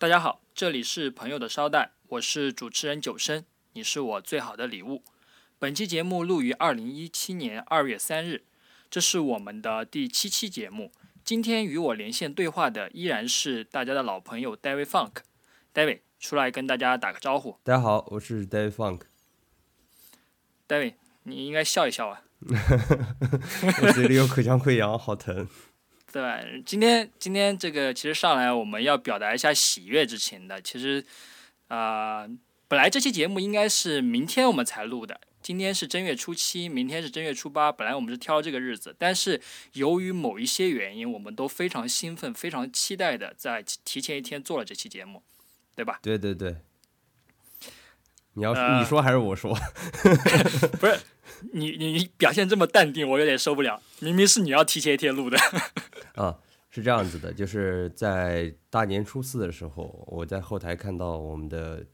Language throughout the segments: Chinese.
大家好，这里是朋友的捎带，我是主持人九生，你是我最好的礼物。本期节目录于二零一七年二月三日，这是我们的第七期节目。今天与我连线对话的依然是大家的老朋友 David Funk。David 出来跟大家打个招呼。大家好，我是 David Funk。David，你应该笑一笑啊。我嘴里有口腔溃疡，好疼。对？今天今天这个其实上来我们要表达一下喜悦之情的。其实，啊、本来这期节目应该是明天我们才录的，今天是正月初七，明天是正月初八。本来我们是挑这个日子，但是由于某一些原因，我们都非常兴奋、非常期待的在提前一天做了这期节目，对吧？对对对，你要、呃你说还是我说？不是你你你表现这么淡定，我有点受不了。明明是你要提前一天录的。啊，是这样子的，就是在大年初四的时候，我在后台看到我们的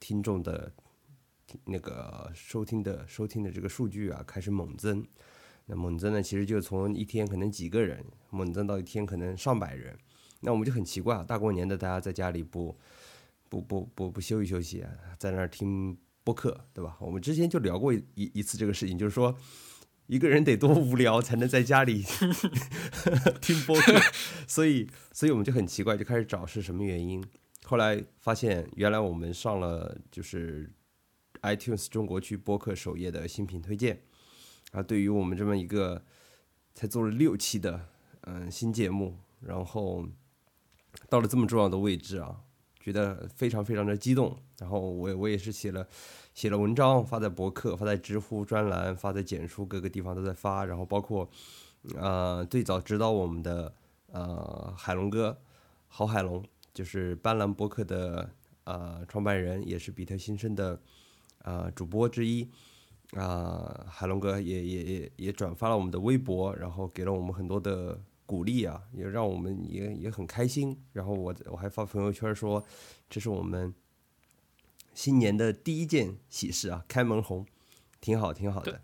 听众的那个收听的收听的这个数据啊开始猛增。那猛增呢，其实就从一天可能几个人猛增到一天可能上百人。那我们就很奇怪啊，大过年的大家在家里不不不不不休息休息啊，在那儿听播客，对吧？我们之前就聊过一一一次这个事情，就是说一个人得多无聊才能在家里 听播客，所以所以我们就很奇怪，就开始找是什么原因。后来发现，原来我们上了就是 iTunes 中国区播客首页的新品推荐啊，对于我们这么一个才做了六期的嗯新节目，然后到了这么重要的位置啊，觉得非常非常的激动。然后我我也是写了写了文章，发在博客，发在知乎专栏，发在简书各个地方都在发。然后包括呃最早指导我们的呃海龙哥郝海龙，就是斑斓博客的呃创办人，也是比特新生的呃主播之一。啊、海龙哥也也也也转发了我们的微博，然后给了我们很多的鼓励啊，也让我们也也很开心。然后我我还发朋友圈说，这是我们新年的第一件喜事啊，开门红，挺好挺好的。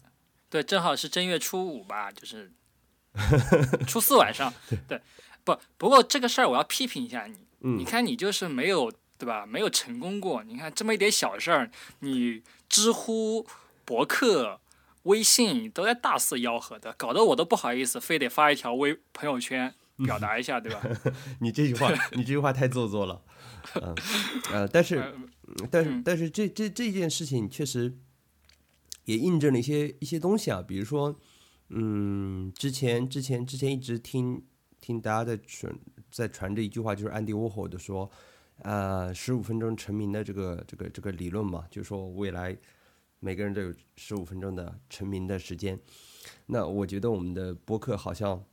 对，正好是正月初五吧，就是 初四晚上。对，不不过这个事儿我要批评一下你，嗯你看你就是没有对吧？没有成功过。你看这么一点小事儿，你知乎、博客、微信都在大肆吆喝的，搞得我都不好意思，非得发一条微朋友圈表达一下，对吧？你这句话，你这句话太做作了。嗯呃，但是 呃但是嗯但是这这这件事情确实也印证了一些一些东西啊，比如说，嗯，之前之前之前一直听听大家在传在传着一句话，就是安迪沃霍的说，呃，十五分钟成名的这个这个这个理论嘛，就是说未来每个人都有十五分钟的成名的时间。那我觉得我们的播客好像。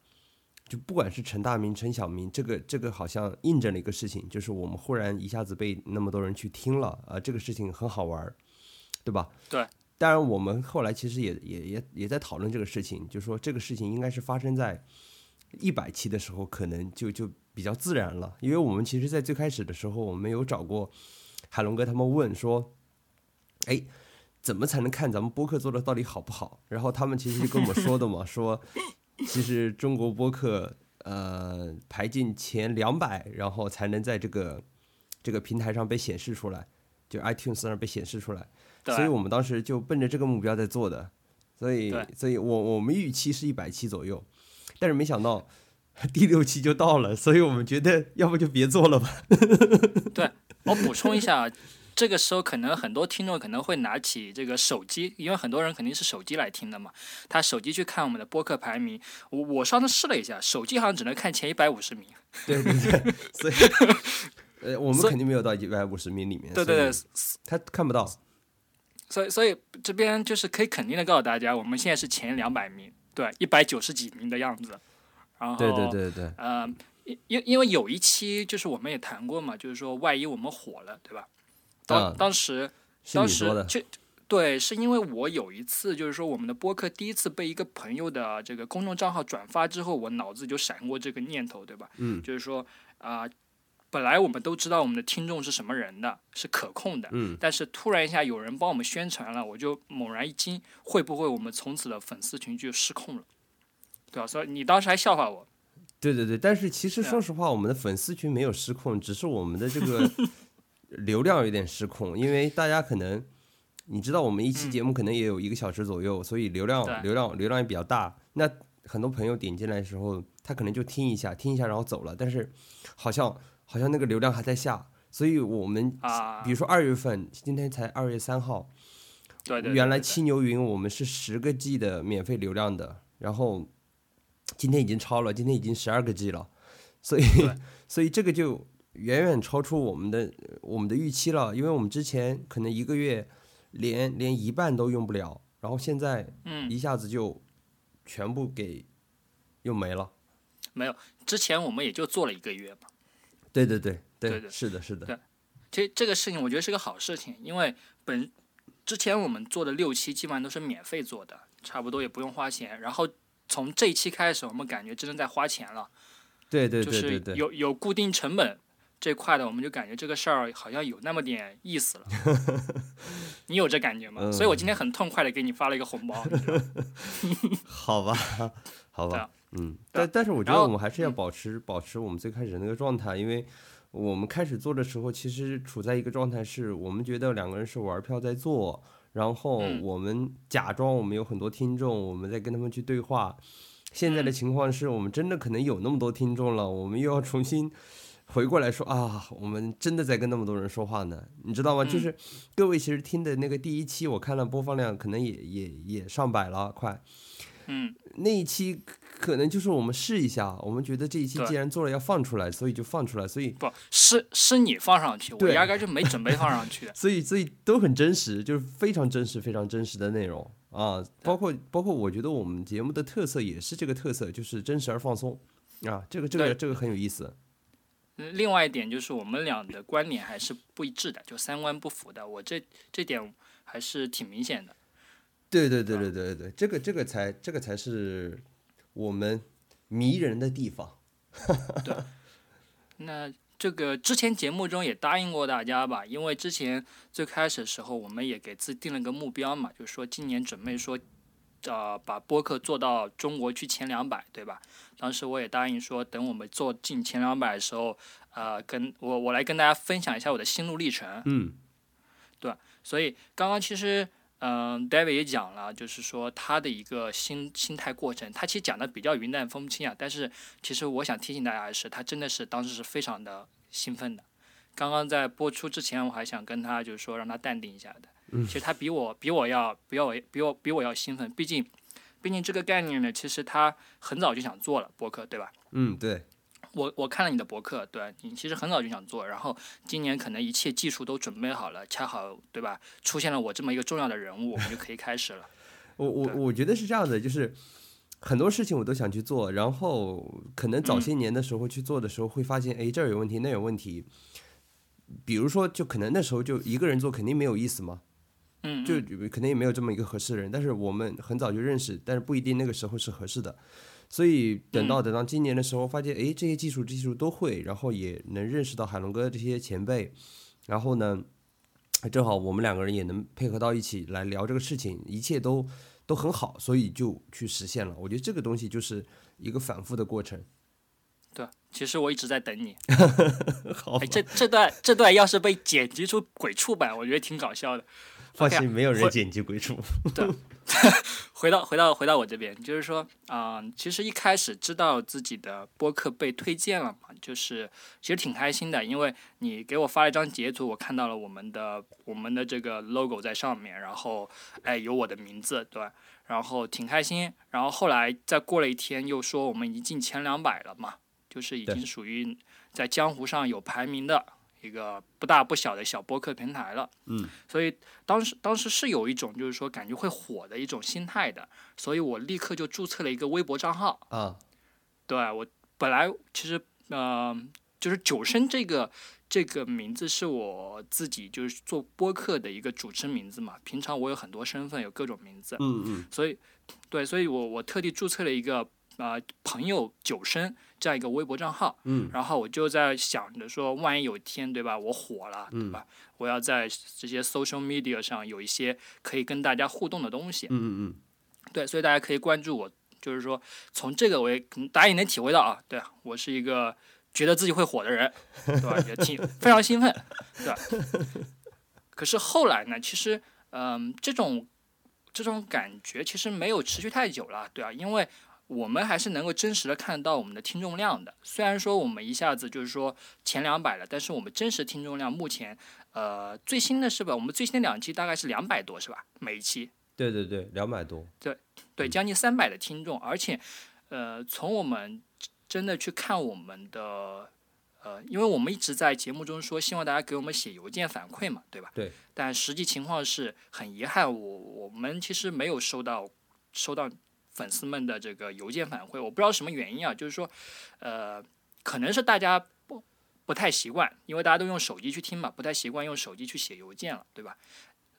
就不管是陈大明、陈小明，这个这个好像印证了一个事情，就是我们忽然一下子被那么多人去听了啊、这个事情很好玩儿，对吧？对。当然，我们后来其实也也也也在讨论这个事情，就说这个事情应该是发生在一百期的时候，可能就就比较自然了，因为我们其实，在最开始的时候，我们有找过海龙哥他们问说，哎，怎么才能看咱们播客做的到底好不好？然后他们其实就跟我们说的嘛，说其实中国播客呃排进前两百，然后才能在这个这个平台上被显示出来，就 iTunes 上被显示出来。对所以我们当时就奔着这个目标在做的，所以所以我我们预期是一百期左右，但是没想到 第六期就到了，所以我们觉得要不就别做了吧。对我补充一下，这个时候可能很多听众可能会拿起这个手机，因为很多人肯定是手机来听的嘛，他手机去看我们的播客排名。我我上次试了一下，手机好像只能看前一百五十名。对对对，所以 呃，我们肯定没有到一百五十名里面，对对对，他看不到。所以所以这边就是可以肯定的告诉大家，我们现在是前两百名，对，一百九十几名的样子。然后对对对对，呃，因因因为有一期就是我们也谈过嘛，就是说万一我们火了，对吧？当、嗯当时当时就对，是因为我有一次就是说我们的播客第一次被一个朋友的这个公众账号转发之后，我脑子就闪过这个念头，对吧？嗯就是说啊、本来我们都知道我们的听众是什么人的，是可控的，嗯，但是突然一下有人帮我们宣传了，我就猛然一惊，会不会我们从此的粉丝群就失控了？对吧？所以你当时还笑话我，对对对，但是其实说实话，我们的粉丝群没有失控，只是我们的这个流量有点失控，因为大家可能你知道，我们一期节目可能也有一个小时左右，所以流量流量流量也比较大。那很多朋友点进来的时候，他可能就听一下听一下，然后走了，但是好像好像那个流量还在下，所以我们啊。比如说二月份，今天才二月三号，对对对原来七牛云我们是十个 G 的免费流量的，然后今天已经超了，今天已经十二个 G 了，所以所以这个就远远超出我们的我们的预期了，因为我们之前可能一个月连连一半都用不了，然后现在嗯，一下子就全部给用没了。没有，之前我们也就做了一个月吧。对对对对对是的，是的对，其实这个事情我觉得是个好事情，因为本之前我们做的六期基本上都是免费做的，差不多也不用花钱。然后从这一期开始，我们感觉真的在花钱了，对对对，有有固定成本这块的，我们就感觉这个事儿好像有那么点意思了。你有这感觉吗？嗯所以我今天很痛快的给你发了一个红包，好吧，好吧嗯，但但是我觉得我们还是要保持保持我们最开始的那个状态，因为我们开始做的时候，其实处在一个状态是我们觉得两个人是玩票在做，然后嗯我们假装我们有很多听众，我们在跟他们去对话。现在的嗯情况是我们真的可能有那么多听众了，我们又要重新回过来说啊，我们真的在跟那么多人说话呢，你知道吗？就嗯是各位其实听的那个第一期，我看了播放量可能也也也上百了，快。嗯，那一期可能就是我们试一下，我们觉得这一期既然做了要放出来，所以就放出来，所以不是是你放上去，我压根儿就没准备放上去的。所以所以都很真实，就是非常真实、非常真实的内容啊。包括包括我觉得我们节目的特色也是这个特色，就是真实而放松啊。这个这个这个很有意思。嗯另外一点就是我们俩的观点还是不一致的，就三观不符的，我这这点还是挺明显的。对对对对对对对，这个这个才这个才是我们迷人的地方。对那这个之前节目中也答应过大家吧，因为之前最开始的时候，我们也给自己定了个目标嘛，就是说今年准备说，呃，把播客做到中国区前两百，对吧？当时我也答应说，等我们做进前两百的时候，呃，跟我我来跟大家分享一下我的心路历程。嗯对所以刚刚其实，嗯、d a v i d 也讲了，就是说他的一个心心态过程，他其实讲的比较云淡风轻啊，但是其实我想提醒大家的是，他真的是当时是非常的兴奋的。刚刚在播出之前，我还想跟他就是说让他淡定一下的。其实他比我比我要比我比我比我要兴奋，毕竟毕竟这个概念呢，其实他很早就想做了博客，对吧？嗯，对，我我看了你的博客，对你其实很早就想做，然后今年可能一切技术都准备好了，恰好对吧？出现了我这么一个重要的人物，我们就可以开始了。我我我觉得是这样的，就是很多事情我都想去做，然后可能早些年的时候去做的时候，会发现哎这儿有问题，那有问题。比如说，就可能那时候就一个人做肯定没有意思嘛，嗯，就嗯可能也没有这么一个合适的人。但是我们很早就认识，但是不一定那个时候是合适的。所以等嗯到等到今年的时候，发现哎这些技术技术都会，然后也能认识到海龙哥这些前辈，然后呢，正好我们两个人也能配合到一起来聊这个事情，一切都都很好，所以就去实现了。我觉得这个东西就是一个反复的过程。对，其实我一直在等你。好哎，这这段这段要是被剪辑出鬼畜版，我觉得挺搞笑的。放心，没有人会剪辑鬼畜。回到回到回到我这边，就是说，啊、其实一开始知道自己的播客被推荐了嘛，就是其实挺开心的，因为你给我发了一张截图，我看到了我们的我们的这个 logo 在上面，然后哎有我的名字，对，然后挺开心。然后后来再过了一天，又说我们已经进前两百了嘛，就是已经属于在江湖上有排名的一个不大不小的小播客平台了。嗯，所以当时当时是有一种就是说感觉会火的一种心态的，所以我立刻就注册了一个微博账号。啊，对我本来其实呃就是九生这个这个名字是我自己就是做播客的一个主持名字嘛，平常我有很多身份，有各种名字，嗯嗯所以对，所以我我特地注册了一个呃朋友九生这样一个微博账号。嗯然后我就在想着说，万一有一天，对吧，我火了，嗯对吧？我要在这些 social media 上有一些可以跟大家互动的东西，嗯嗯对，所以大家可以关注我就是说从这个我也大家也能体会到啊，对啊，我是一个觉得自己会火的人，对吧？也挺非常兴奋，对吧？可是后来呢，其实嗯、这种这种感觉其实没有持续太久了，对啊，因为我们还是能够真实的看到我们的听众量的。虽然说我们一下子就是说前两百了，但是我们真实听众量目前呃最新的是吧？我们最新的两期大概是两百多是吧？每一期对对对，两百多，对对将近三百的听众，而且呃从我们真的去看我们的。呃，因为我们一直在节目中说，希望大家给我们写邮件反馈嘛，对吧？对。但实际情况是很遗憾，我我们其实没有收到收到粉丝们的这个邮件反馈，我不知道什么原因啊，就是说，呃，可能是大家不不太习惯，因为大家都用手机去听嘛，不太习惯用手机去写邮件了，对吧？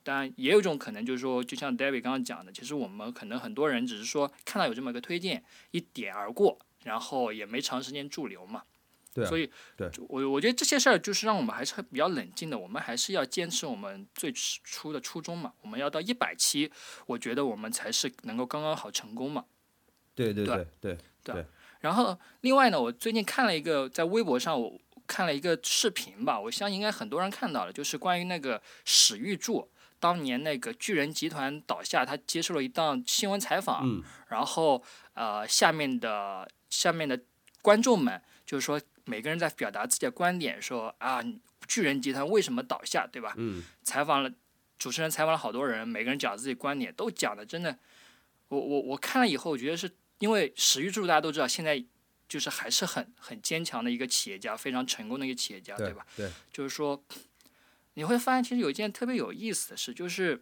当然，也有一种可能就是说，就像 David 刚刚讲的，其实我们可能很多人只是说看到有这么一个推荐，一点而过，然后也没长时间驻留嘛。对啊所以，对我我觉得这些事儿就是让我们还是比较冷静的，我们还是要坚持我们最初的初衷嘛。我们要到一百期，我觉得我们才是能够刚刚好成功嘛。对对对对对，然后另外呢，我最近看了一个在微博上我看了一个视频吧，我相信应该很多人看到了，就是关于那个史玉柱当年那个巨人集团倒下，他接受了一档新闻采访，嗯然后呃下面的下面的观众们就是说每个人在表达自己的观点，说啊巨人集团为什么倒下，对吧？嗯采访了主持人采访了好多人，每个人讲自己观点，都讲的真的，我我我看了以后，我觉得是因为史玉柱大家都知道，现在就是还是很很坚强的一个企业家，非常成功的一个企业家，对吧？对，就是说，你会发现其实有一件特别有意思的事，就是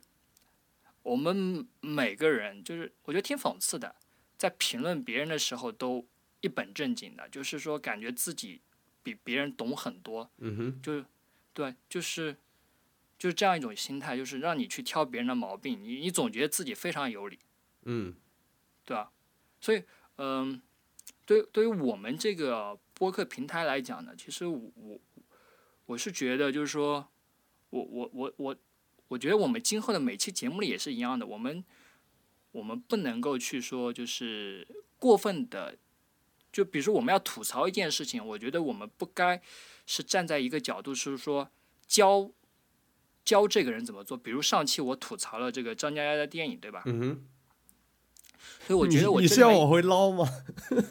我们每个人，就是我觉得挺讽刺的，在评论别人的时候都一本正经的，就是说感觉自己比别人懂很多，嗯哼，就是对，就是就是这样一种心态，就是让你去挑别人的毛病，你你总觉得自己非常有理，嗯。对吧？所以，嗯，对对于我们这个播客平台来讲呢，其实我我我是觉得，就是说，我我我我我觉得我们今后的每期节目里也是一样的，我们我们不能够去说就是过分的，就比如说我们要吐槽一件事情，我觉得我们不该是站在一个角度，是说教教这个人怎么做。比如上期我吐槽了这个张嘉佳的电影，对吧？所以我觉得我你是要往回捞吗？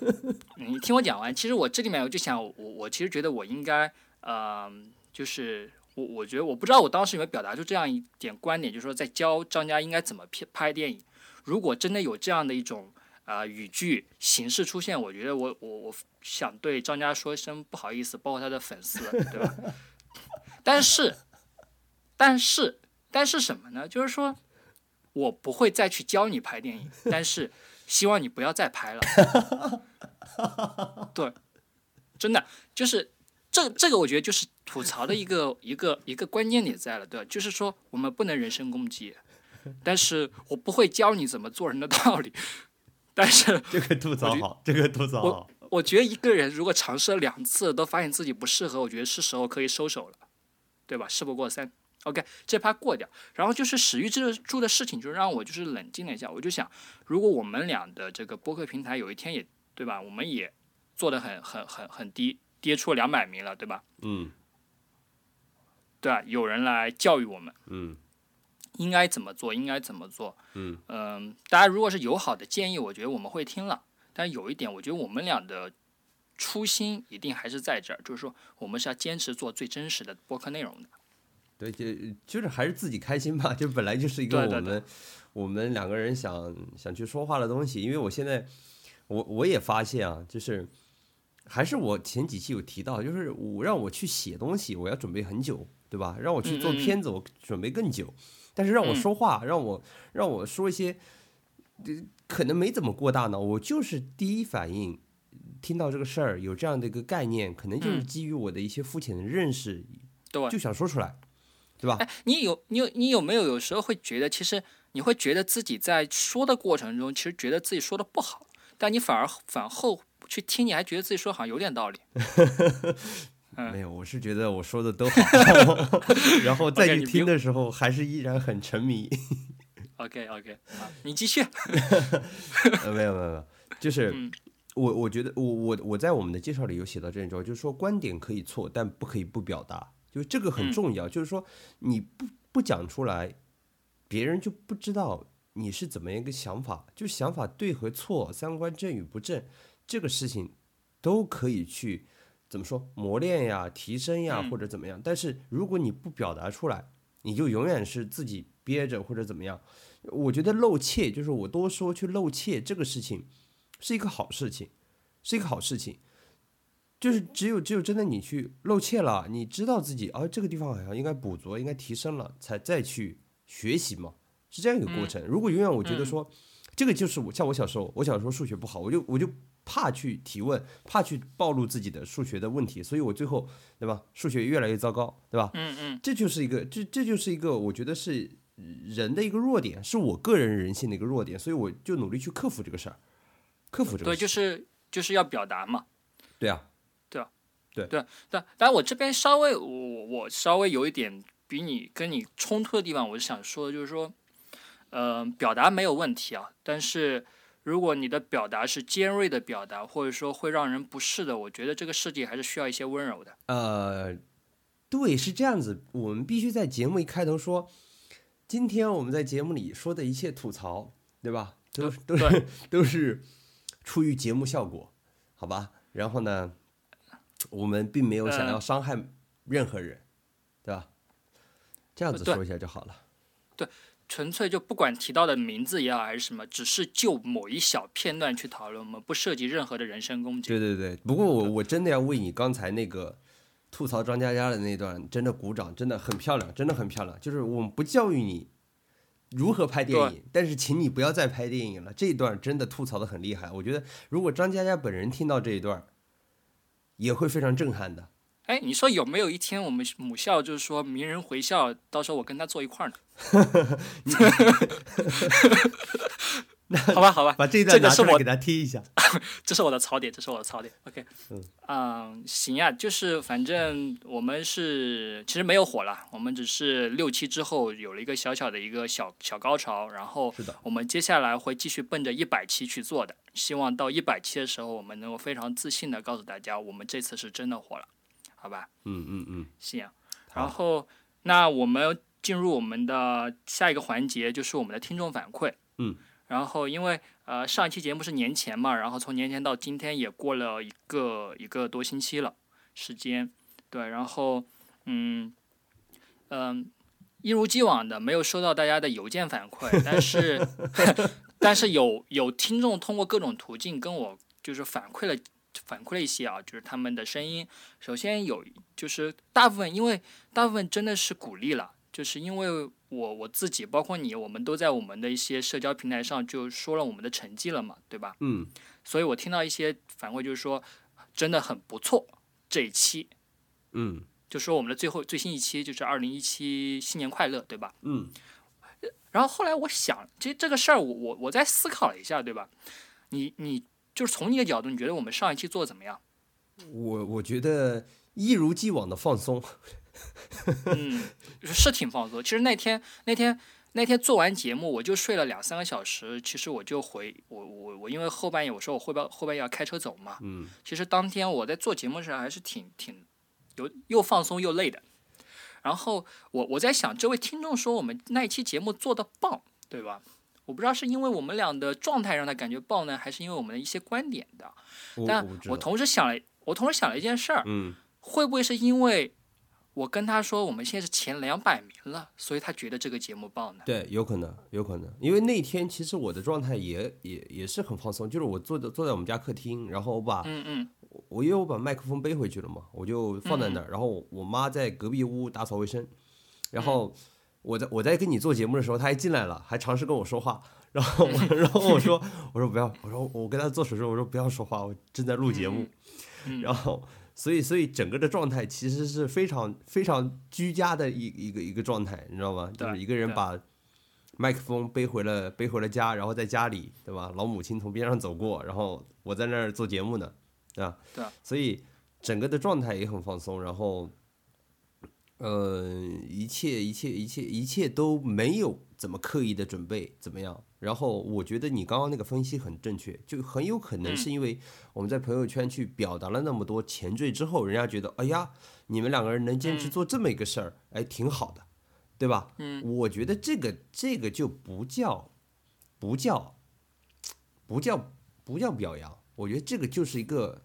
你听我讲完，其实我这里面我就想，我我其实觉得我应该，呃，就是我我觉得我不知道我当时有没有表达出这样一点观点，就是说在教张家应该怎么拍拍电影。如果真的有这样的一种啊、语句形式出现，我觉得我我我想对张家说一声不好意思，包括他的粉丝，对吧？但是，但是，但是什么呢？就是说我不会再去教你拍电影，但是希望你不要再拍了。对，真的就是这这个，我觉得就是吐槽的一个一个一个关键点在了，对吧？就是说我们不能人身攻击，但是我不会教你怎么做人的道理，但是 这个吐槽好，这个吐槽好。我觉得一个人如果尝试了两次都发现自己不适合，我觉得是时候可以收手了，对吧？事不过三。OK，这趴过掉，然后就是史玉柱柱的事情，就让我就是冷静了一下。我就想，如果我们俩的这个播客平台有一天也对吧，我们也做的很很很很低，跌出两百名了，对吧？嗯对啊？有人来教育我们嗯应该怎么做，应该怎么做。嗯嗯，大家如果是友好的建议，我觉得我们会听了。但有一点，我觉得我们俩的初心一定还是在这儿，就是说我们是要坚持做最真实的播客内容的。对，就就是还是自己开心吧，就本来就是一个对对我们我们两个人想想去说话的东西。因为我现在我我也发现啊，就是还是我前几期有提到，就是我让我去写东西，我要准备很久，对吧？让我去做片子，我准备更久。但是让我嗯说话，让我让我说一些，呃可能没怎么过大脑，我就是第一反应。听到这个事儿有这样的一个概念，可能就是嗯基于我的一些肤浅的认识，对，就想说出来，对吧？哎，你有你有你有没有有时候会觉得，其实你会觉得自己在说的过程中，其实觉得自己说的不好，但你反而反后去听，你还觉得自己说好像有点道理。嗯没有，我是觉得我说的都好，然后 再去你听的时候还是依然很沉迷。OK OK，好，你继续。呃，没有没有没有，就是嗯我我觉得我我我在我们的介绍里有写到这一招，就是说观点可以错，但不可以不表达，就是这个很嗯重要。就是说你不不讲出来，别人就不知道你是怎么样一个想法，就想法对和错、三观正与不正，这个事情都可以去怎么说磨练呀、提升呀，嗯或者怎么样。但是如果你不表达出来，你就永远是自己憋着或者怎么样。我觉得露怯，就是我多说去露怯这个事情，是一个好事情，是一个好事情。就是只有只有真的你去露怯了，你知道自己啊这个地方好像应该补足，应该提升了，才再去学习嘛，是这样一个过程。如果永远我觉得说，这个就是我像我小时候，我小时候数学不好，我就我就怕去提问，怕去暴露自己的数学的问题，所以我最后对吧，数学越来越糟糕，对吧？嗯嗯这就是一个，这这就是一个，我觉得是人的一个弱点，是我个人人性的一个弱点，所以我就努力去克服这个事儿，克服这个对。就是就是要表达嘛。对啊，对啊，对对但但我这边稍微我我稍微有一点比你跟你冲突的地方，我是想说的就是说，呃，表达没有问题啊，但是如果你的表达是尖锐的表达，或者说会让人不适的，我觉得这个世界还是需要一些温柔的。呃，对，是这样子，我们必须在节目一开头说，今天我们在节目里说的一切吐槽，对吧？都都是 都是出于节目效果，好吧？然后呢，我们并没有想要嗯伤害任何人，对吧？这样子说一下就好了。纯粹就不管提到的名字也好还是什么，只是就某一小片段去讨论，我们不涉及任何的人身攻击。对对对，不过我我真的要为你刚才那个吐槽张嘉佳的那段真的鼓掌，真的很漂亮，真的很漂亮。就是我们不教育你如何拍电影，但是请你不要再拍电影了。这一段真的吐槽的很厉害，我觉得如果张嘉佳本人听到这一段，也会非常震撼的。哎，你说有没有一天我们母校就是说名人回校，到时候我跟他坐一块儿呢？好吧，好吧，把这一段拿出来给他听一下。这是我的槽点，这是我的槽点。OK，嗯，行呀，就是反正我们是其实没有火了，我们只是六期之后有了一个小小的一个小小高潮，然后我们接下来会继续奔着一百期去做的，希望到一百期的时候，我们能够非常自信的告诉大家，我们这次是真的火了，好吧？嗯嗯嗯，行，然后那我们进入我们的下一个环节，就是我们的听众反馈。嗯，然后因为呃上一期节目是年前嘛，然后从年前到今天也过了一个一个多星期了时间，对，然后嗯嗯。一如既往的没有收到大家的邮件反馈，但是 但是有有听众通过各种途径跟我就是反馈了反馈了一些啊，就是他们的声音。首先有就是大部分因为大部分真的是鼓励了，就是因为我我自己包括你，我们都在我们的一些社交平台上就说了我们的成绩了嘛，对吧？嗯，所以我听到一些反馈就是说真的很不错，这一期嗯就说我们的最后最新一期就是二零一七新年快乐，对吧？嗯然后后来我想，这这个事儿我我我在思考了一下，对吧？你你就是从你的角度，你觉得我们上一期做的怎么样？我我觉得一如既往的放松。嗯，是挺放松。其实那天那天那天做完节目，我就睡了两三个小时。其实我就回我我我，因为后半夜我说我后半后半夜要开车走嘛。嗯其实当天我在做节目的时候还是挺挺有又放松又累的。然后我我在想，这位听众说我们那一期节目做的棒，对吧？我不知道是因为我们俩的状态让他感觉爆呢，还是因为我们的一些观点的。但我。同时想了，我同时想了一件事儿，嗯会不会是因为我跟他说我们现在是前两百名了，所以他觉得这个节目爆呢？对，有可能，有可能，因为那天其实我的状态也也也是很放松，就是我坐在坐在我们家客厅，然后我把嗯嗯我因为我把麦克风背回去了嘛，我就放在那儿，然后我我妈在隔壁屋打扫卫生，然后我在我在跟你做节目的时候，他还进来了，还尝试跟我说话，然后我 然后我说我说不要，我说我跟他做手术，我说不要说话，我正在录节目，嗯然后所以所以整个的状态其实是非常非常居家的一一个一个状态，你知道吗？就是一个人把麦克风背回了背回了家，然后在家里对吧？老母亲从边上走过，然后我在那儿做节目呢，对吧？对所以整个的状态也很放松，然后。呃，一切一切一切一切都没有怎么刻意的准备，怎么样？然后我觉得你刚刚那个分析很正确，就很有可能是因为我们在朋友圈去表达了那么多前缀之后，人家觉得，哎呀，你们两个人能坚持做这么一个事儿，哎，挺好的，对吧？嗯，我觉得这个这个就不叫不叫不叫不叫表扬，我觉得这个就是一个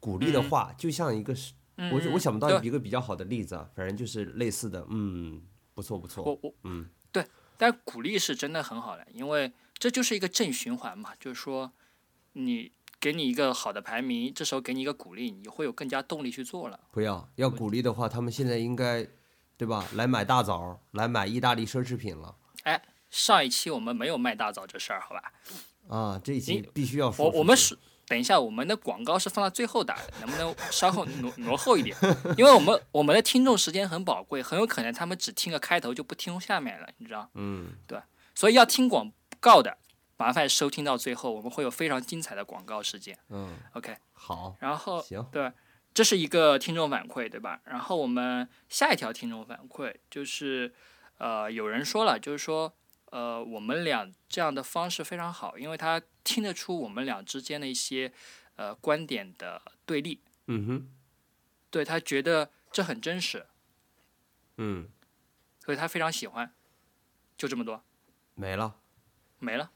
鼓励的话，就像一个是。我我想不到一个比较好的例子啊，反正就是类似的，嗯，不错不错。我我嗯，对，但鼓励是真的很好的，因为这就是一个正循环嘛，就是说你给你一个好的排名，这时候给你一个鼓励，你会有更加动力去做了。不要要鼓励的话，他们现在应该对吧？来买大枣，来买意大利奢侈品了。哎，上一期我们没有卖大枣这事儿，好吧？啊，这一期必须要说。我我们是。等一下，我们的广告是放到最后打的，能不能稍后挪挪后一点？因为我们我们的听众时间很宝贵，很有可能他们只听个开头就不听下面了，你知道？嗯，对，所以要听广告的，麻烦收听到最后，我们会有非常精彩的广告时间。嗯，OK，好，然后行，对，这是一个听众反馈，对吧？然后我们下一条听众反馈就是，呃，有人说了，就是说。呃，我们俩这样的方式非常好，因为他听得出我们俩之间的一些呃观点的对立。嗯哼，对他觉得这很真实。嗯，所以他非常喜欢。就这么多。没了。没了。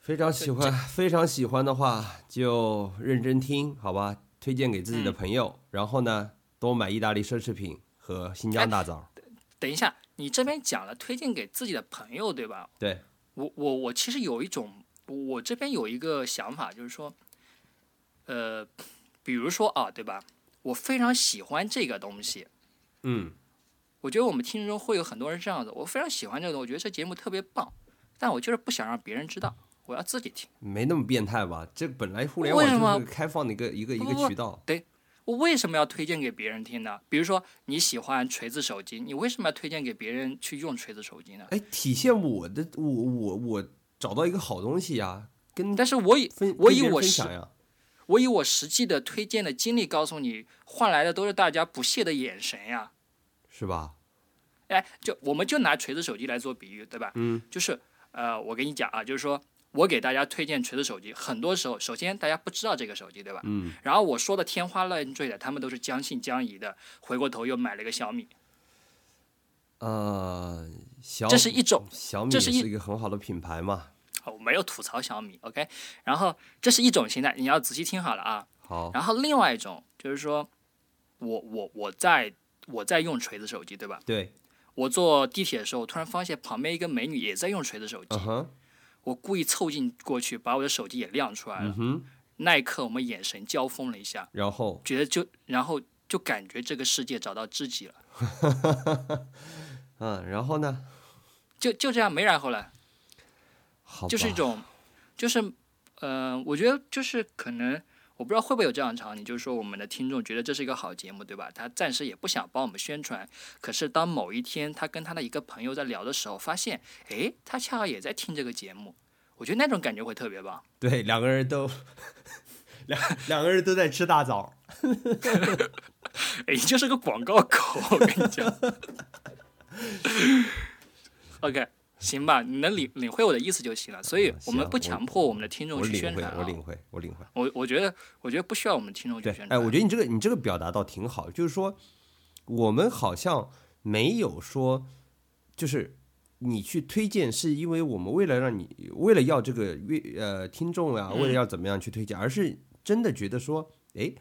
非常喜欢，非常喜欢的话就认真听，好吧？推荐给自己的朋友，然后呢，多买意大利奢侈品和新疆大枣。等一下。你这边讲了推荐给自己的朋友，对吧？对，我我我其实有一种，我这边有一个想法，就是说，呃，比如说啊，对吧？我非常喜欢这个东西，嗯，我觉得我们听众会有很多人这样子，我非常喜欢这个我觉得这节目特别棒，但我就是不想让别人知道，我要自己听。没那么变态吧？这本来互联网就是开放的一个一个一个渠道。对。我为什么要推荐给别人听呢？比如说你喜欢锤子手机，你为什么要推荐给别人去用锤子手机呢？哎，体现我的我我我找到一个好东西呀，跟但是我以我以我实我以我实际的推荐的经历告诉你，换来的都是大家不屑的眼神呀，是吧？哎，就我们就拿锤子手机来做比喻，对吧？嗯，就是呃，我跟你讲啊，就是说。我给大家推荐锤子手机，很多时候，首先大家不知道这个手机，对吧？嗯。然后我说的天花乱坠的，他们都是将信将疑的，回过头又买了一个小米。呃，小这是一种小米，是一个很好的品牌嘛。我没有吐槽小米，OK。然后这是一种心态，你要仔细听好了啊。好。然后另外一种就是说，我我我在我在用锤子手机，对吧？对。我坐地铁的时候，突然发现旁边一个美女也在用锤子手机。我故意凑近过去，把我的手机也亮出来了。那一刻，我们眼神交锋了一下，然后觉得就，然后就感觉这个世界找到知己了。嗯，然后呢？就就这样，没然后了。好，就是一种，就是，嗯，我觉得就是可能。我不知道会不会有这样的场景，就是说我们的听众觉得这是一个好节目，对吧？他暂时也不想帮我们宣传，可是当某一天他跟他的一个朋友在聊的时候，发现，哎，他恰好也在听这个节目，我觉得那种感觉会特别棒。对，两个人都两两个人都在吃大枣，哎，就是个广告口，我跟你讲。OK。行吧，你能领领会我的意思就行了。所以我们不强迫我们的听众去宣传。我领会，我领会，我我觉得，我觉得不需要我们听众去宣传。哎，我觉得你这个你这个表达倒挺好，就是说，我们好像没有说，就是你去推荐，是因为我们为了让你，为了要这个阅呃听众啊，为了要怎么样去推荐，而是真的觉得说，哎。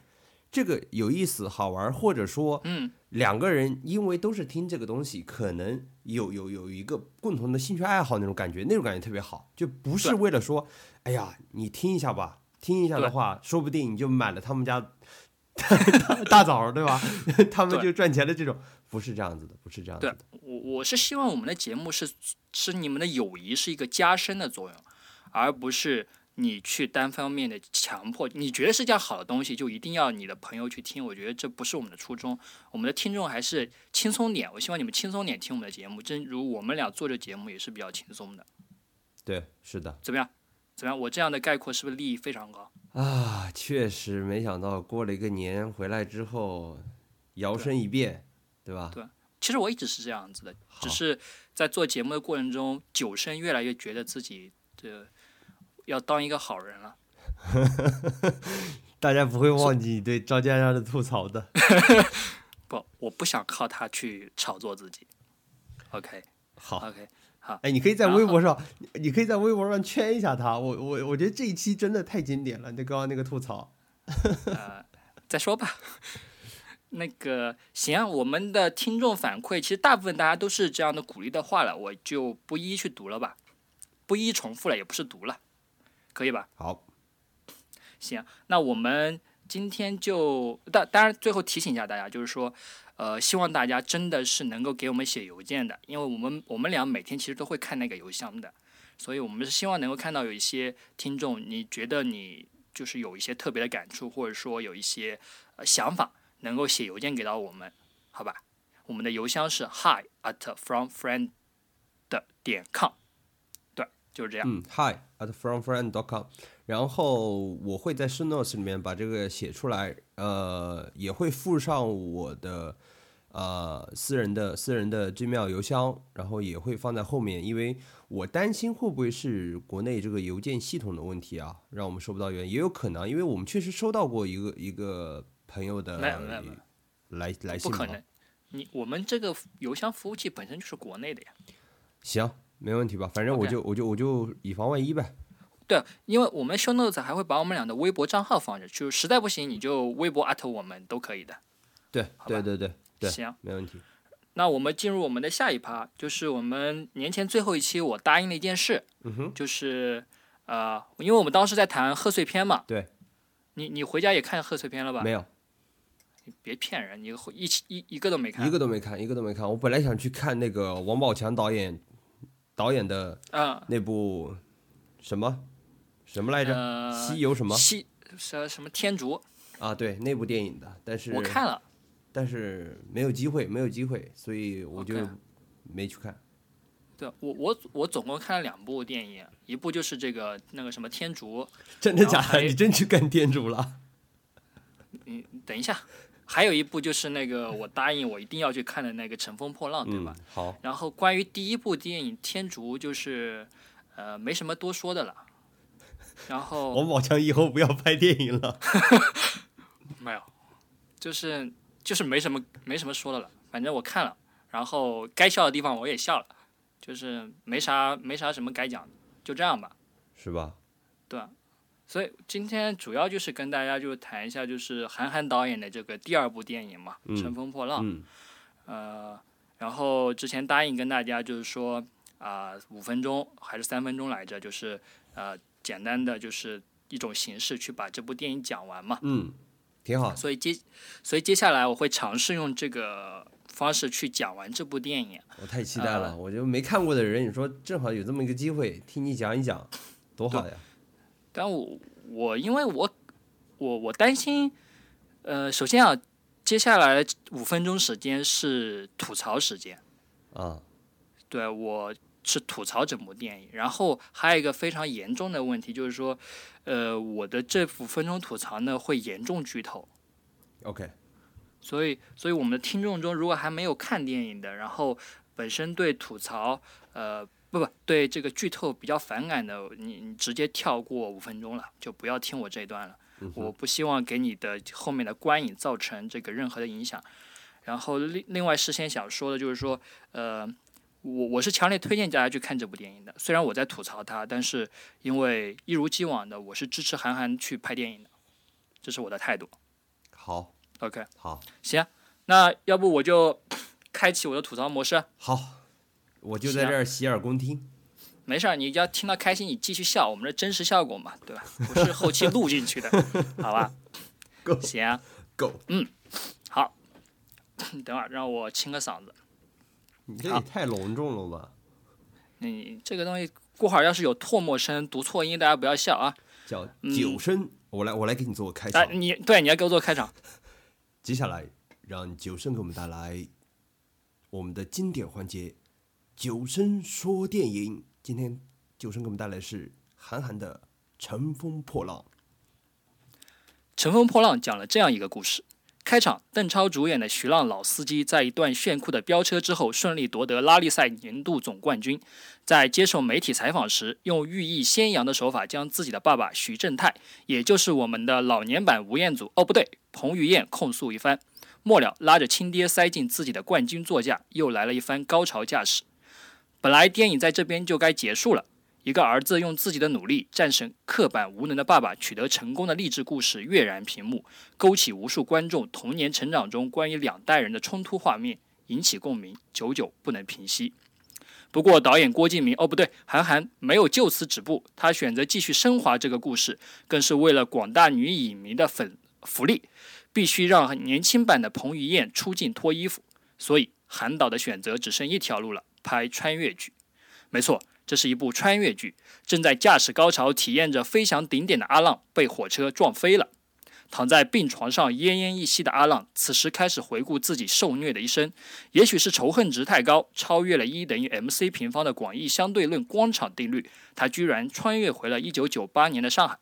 这个有意思、好玩，或者说，嗯，两个人因为都是听这个东西，可能有有有一个共同的兴趣爱好那种感觉，那种感觉特别好，就不是为了说，哎呀，你听一下吧，听一下的话，说不定你就买了他们家大 枣，对吧？他们就赚钱的这种，不是这样子的，不是这样子的。我我是希望我们的节目是是你们的友谊是一个加深的作用，而不是。你去单方面的强迫，你觉得是件好的东西，就一定要你的朋友去听。我觉得这不是我们的初衷。我们的听众还是轻松点，我希望你们轻松点听我们的节目。正如我们俩做这节目也是比较轻松的。对，是的。怎么样？怎么样？我这样的概括是不是利益非常高？啊，确实，没想到过了一个年回来之后，摇身一变，对吧？对其实我一直是这样子的，只是在做节目的过程中，九生越来越觉得自己这要当一个好人了。大家不会忘记你对赵家佳的吐槽的。不，我不想靠他去炒作自己。OK 好，OK，好哎，你可以在微博上，你可以在微博上圈一下他。我我我觉得这一期真的太经典了，那刚刚那个吐槽。呃，再说吧。那个行啊，我们的听众反馈，其实大部分大家都是这样的鼓励的话了，我就不一一去读了吧，不一一重复了，也不是读了，可以吧？好，行，那我们今天就当当然最后提醒一下大家，就是说，呃，希望大家真的是能够给我们写邮件的，因为我们我们俩每天其实都会看那个邮箱的，所以我们是希望能够看到有一些听众，你觉得你就是有一些特别的感触，或者说有一些呃想法，能够写邮件给到我们，好吧？我们的邮箱是 hi at fromfriend 的点 com，对，就是这样。嗯，hi at fromfriend.com，然后我会在 show notes 里面把这个写出来，呃，也会附上我的呃私人的私人的 Gmail 邮箱，然后也会放在后面，因为我担心会不会是国内这个邮件系统的问题啊，让我们收不到邮件，也有可能，因为我们确实收到过一个一个朋友的来来不可能，你我们这个邮箱服务器本身就是国内的呀。行，没问题吧？反正我就我就我就以防万一呗。对，因为我们 show notes 还会把我们俩的微博账号放着，就实在不行你就微博艾特我们都可以的。对对对对对，行，没问题。那我们进入我们的下一趴，就是我们年前最后一期我答应了一件事，嗯哼，就是呃，因为我们当时在谈贺岁片嘛。对。你你回家也看贺岁片了吧？没有。你别骗人，你一起一一个都没看。一个都没看，一个都没看。我本来想去看那个王宝强导演导演的啊那部什么什么来着，呃，西游什么西什什么天竺，啊？对，那部电影的，但是我看了。但是没有机会，没有机会，所以我就没去看。对我我我总共看了两部电影，一部就是这个那个什么天竺，真的假的？你真去干天竺了？你，等一下，还有一部就是那个我答应我一定要去看的那个《乘风破浪》，对吧？嗯，好，然后关于第一部电影《天竺》，就是呃没什么多说的了。然后王宝强以后不要拍电影了。没有，就是就是没什么没什么说的了。反正我看了，然后该笑的地方我也笑了，就是没啥没啥什么该讲的，就这样吧。是吧？对，所以今天主要就是跟大家就谈一下，就是韩寒导演的这个第二部电影嘛，嗯乘风破浪》。嗯，呃，然后之前答应跟大家就是说啊，五、分钟还是三分钟来着，就是呃简单的就是一种形式去把这部电影讲完嘛。嗯，挺好。所以接所以接下来我会尝试用这个方式去讲完这部电影。我太期待了，呃我就没看过的人，你说正好有这么一个机会听你讲一讲，多好呀！但我我因为我我我担心，呃，首先啊，接下来五分钟时间是吐槽时间，啊，对我是吐槽整部电影。然后还有一个非常严重的问题就是说，呃，我的这五分钟吐槽呢会严重剧透，OK，所以所以我们的听众中如果还没有看电影的，然后本身对吐槽，呃。不不对，这个剧透比较反感的，你你直接跳过五分钟了，就不要听我这一段了。我不希望给你的后面的观影造成这个任何的影响。然后另另外事先想说的就是说，呃，我我是强烈推荐大家去看这部电影的。虽然我在吐槽它，但是因为一如既往的，我是支持韩寒去拍电影的，这是我的态度。好，OK，好，行，那要不我就开启我的吐槽模式。好，我就在这儿洗耳恭听。没事儿，你要听到开心，你继续笑，我们的真实效果嘛，对吧？不是后期录进去的，好吧？够行啊，够，好，等会儿让我清个嗓子。你这也太隆重了吧？你这个东西过会儿要是有唾沫声、读错音，大家不要笑啊！叫九声，我来，我来给你做个开哎、场。你对你要给我做开场。接下来，让九声给我们带来我们的经典环节“九声说电影”。今天九声给我们带来的是韩寒的《乘风破浪》。《乘风破浪》讲了这样一个故事：开场，邓超主演的徐浪老司机在一段炫酷的飙车之后，顺利夺得拉力赛年度总冠军。在接受媒体采访时，用寓意先扬的手法，将自己的爸爸徐正泰，也就是我们的老年版吴彦祖，哦不对，彭于晏控诉一番。末了，拉着亲爹塞进自己的冠军座驾，又来了一番高潮驾驶。本来电影在这边就该结束了。一个儿子用自己的努力战胜刻板无能的爸爸，取得成功的励志故事跃然屏幕，勾起无数观众童年成长中关于两代人的冲突画面，引起共鸣，久久不能平息。不过，导演郭敬明哦不对，韩寒没有就此止步，他选择继续升华这个故事，更是为了广大女影迷的粉福利，必须让年轻版的彭于晏出镜脱衣服。所以，韩导的选择只剩一条路了：拍穿越剧。没错。这是一部穿越剧，正在驾驶高潮、体验着飞翔顶点的阿浪被火车撞飞了。躺在病床上奄奄一息的阿浪，此时开始回顾自己受虐的一生。也许是仇恨值太高，超越了一等于 mc 平方的广义相对论光场定律，他居然穿越回了1998年的上海。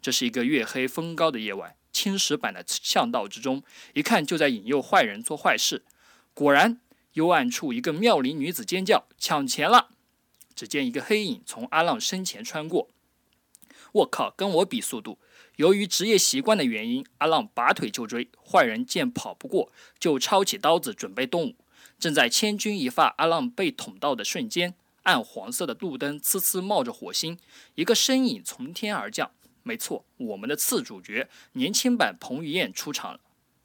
这是一个月黑风高的夜晚，青石板的巷道之中，一看就在引诱坏人做坏事。果然，幽暗处一个妙龄女子尖叫：“抢钱了！”只见一个黑影从阿浪身前穿过，我靠，跟我比速度！由于职业习惯的原因，阿浪拔腿就追。坏人见跑不过，就抄起刀子准备动武。正在千钧一发，阿浪被捅到的瞬间，暗黄色的路灯呲呲冒着火星，一个身影从天而降。没错，我们的次主角年轻版彭于晏出场了。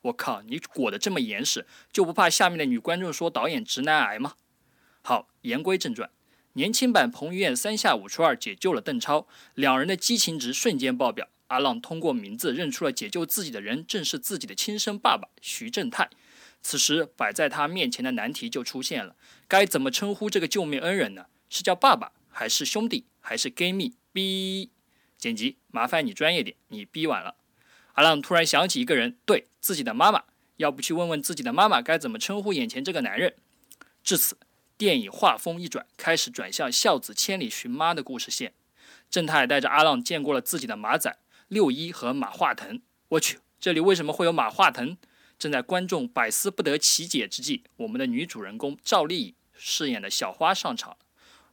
我靠，你裹得这么严实，就不怕下面的女观众说导演直男癌吗？好，言归正传。年轻版彭于晏三下五除二解救了邓超，两人的激情值瞬间爆表。阿浪通过名字认出了解救自己的人正是自己的亲生爸爸徐正泰。此时摆在他面前的难题就出现了：该怎么称呼这个救命恩人呢？是叫爸爸，还是兄弟，还是 gay 蜜？逼剪辑，麻烦你专业点，你逼完了。阿浪突然想起一个人，对自己的妈妈，要不去问问自己的妈妈该怎么称呼眼前这个男人？至此。电影画风一转，开始转向孝子千里寻妈的故事线。正太带着阿浪见过了自己的马仔六一和马化腾。我去，这里为什么会有马化腾？正在观众百思不得其解之际，我们的女主人公赵丽颖饰演的小花上场。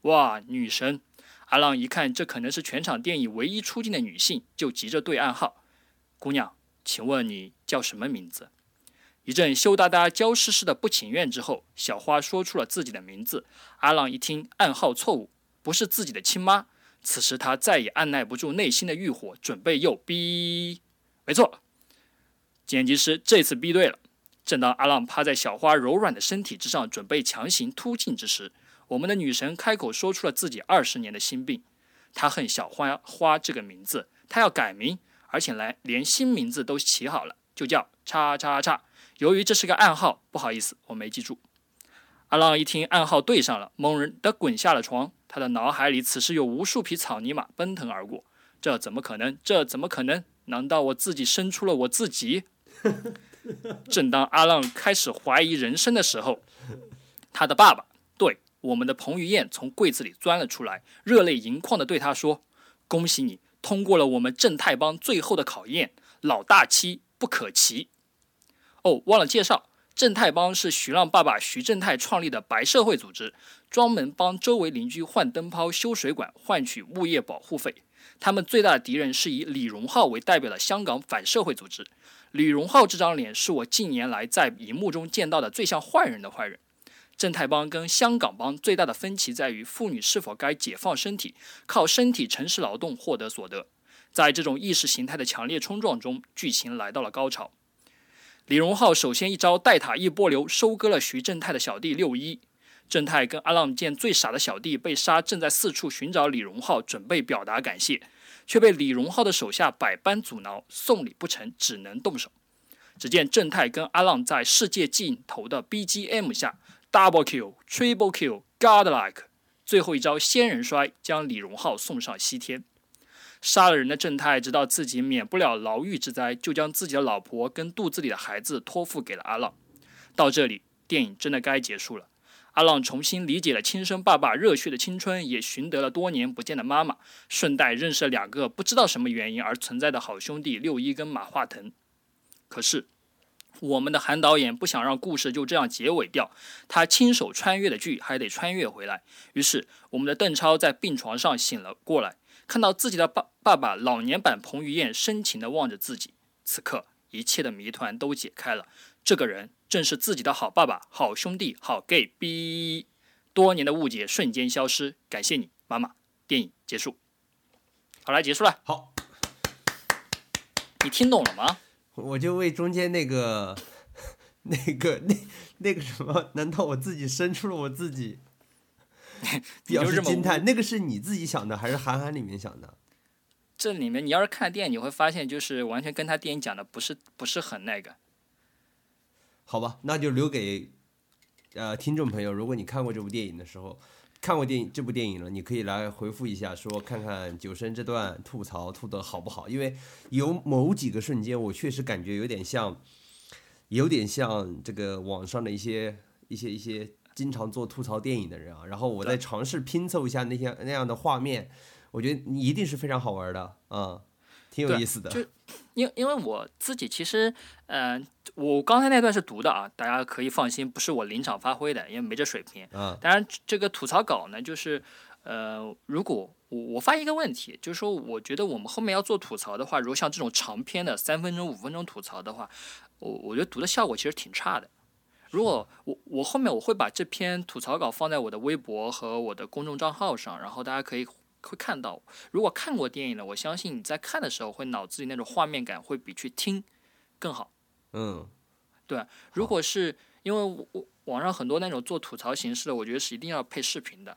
哇，女神！阿浪一看，这可能是全场电影唯一出镜的女性，就急着对暗号：“姑娘，请问你叫什么名字？”一阵羞答答、娇湿湿的不情愿之后，小花说出了自己的名字。阿浪一听，暗号错误，不是自己的亲妈。此时他再也按耐不住内心的欲火，准备又逼。没错，剪辑师这次逼对了。正当阿浪趴在小花柔软的身体之上，准备强行突进之时，我们的女神开口说出了自己二十年的心病。她恨小花花这个名字，她要改名，而且来连新名字都起好了，就叫叉叉叉。由于这是个暗号，不好意思，我没记住。阿浪一听暗号对上了，猛然的滚下了床。他的脑海里此时有无数匹草泥马奔腾而过。这怎么可能？这怎么可能？难道我自己生出了我自己？正当阿浪开始怀疑人生的时候，他的爸爸，对我们的彭于晏，从柜子里钻了出来，热泪盈眶的对他说：“恭喜你通过了我们正太帮最后的考验，老大妻不可欺。”哦，忘了介绍，正太帮是徐浪爸爸徐正泰创立的白社会组织，专门帮周围邻居换灯泡、修水管，换取物业保护费。他们最大的敌人是以李荣浩为代表的香港反社会组织。李荣浩这张脸是我近年来在荧幕中见到的最像坏人的坏人。正太帮跟香港帮最大的分歧在于妇女是否该解放身体，靠身体诚实劳动获得所得。在这种意识形态的强烈冲撞中，剧情来到了高潮。李荣浩首先一招带塔一波流，收割了徐正太的小弟六一。正太跟阿浪见最傻的小弟被杀，正在四处寻找李荣浩，准备表达感谢，却被李荣浩的手下百般阻挠，送礼不成，只能动手。只见正太跟阿浪在世界尽头的 BGM 下，double kill、triple kill、godlike，最后一招仙人摔，将李荣浩送上西天。杀了人的正太知道自己免不了牢狱之灾，就将自己的老婆跟肚子里的孩子托付给了阿浪。到这里，电影真的该结束了。阿浪重新理解了亲生爸爸热血的青春，也寻得了多年不见的妈妈，顺带认识了两个不知道什么原因而存在的好兄弟六一跟马化腾。可是，我们的韩导演不想让故事就这样结尾掉，他亲手穿越的剧还得穿越回来。于是，我们的邓超在病床上醒了过来，看到自己的爸爸爸老年版彭于晏深情地望着自己。此刻，一切的谜团都解开了。这个人正是自己的好爸爸、好兄弟、好 gay 逼。多年的误解瞬间消失，感谢你，妈妈。电影结束。好了，结束了。好，你听懂了吗？我就为中间那个、那个、那那个什么，难道我自己生出了我自己？表示惊叹，那个是你自己想的，还是韩寒里面想的？这里面你要是看电影，你会发现就是完全跟他电影讲的不是不是很那个。好吧，那就留给呃听众朋友，如果你看过这部电影的时候。看过电影这部电影了，你可以来回复一下，说看看九生这段吐槽吐的好不好？因为有某几个瞬间，我确实感觉有点像，有点像这个网上的一些一些一些经常做吐槽电影的人啊。然后我再尝试拼凑一下那些那样的画面，我觉得一定是非常好玩的啊，挺有意思的。就因因为我自己其实，嗯。我刚才那段是读的啊，大家可以放心，不是我临场发挥的，因为没这水平。嗯，当然这个吐槽稿呢，就是，呃，如果我我发现一个问题，就是说，我觉得我们后面要做吐槽的话，如果像这种长篇的三分钟、五分钟吐槽的话，我我觉得读的效果其实挺差的。如果我我后面我会把这篇吐槽稿放在我的微博和我的公众账号上，然后大家可以会看到。如果看过电影的，我相信你在看的时候会脑子里那种画面感会比去听更好。嗯，对，如果是因为我网上很多那种做吐槽形式的，我觉得是一定要配视频的，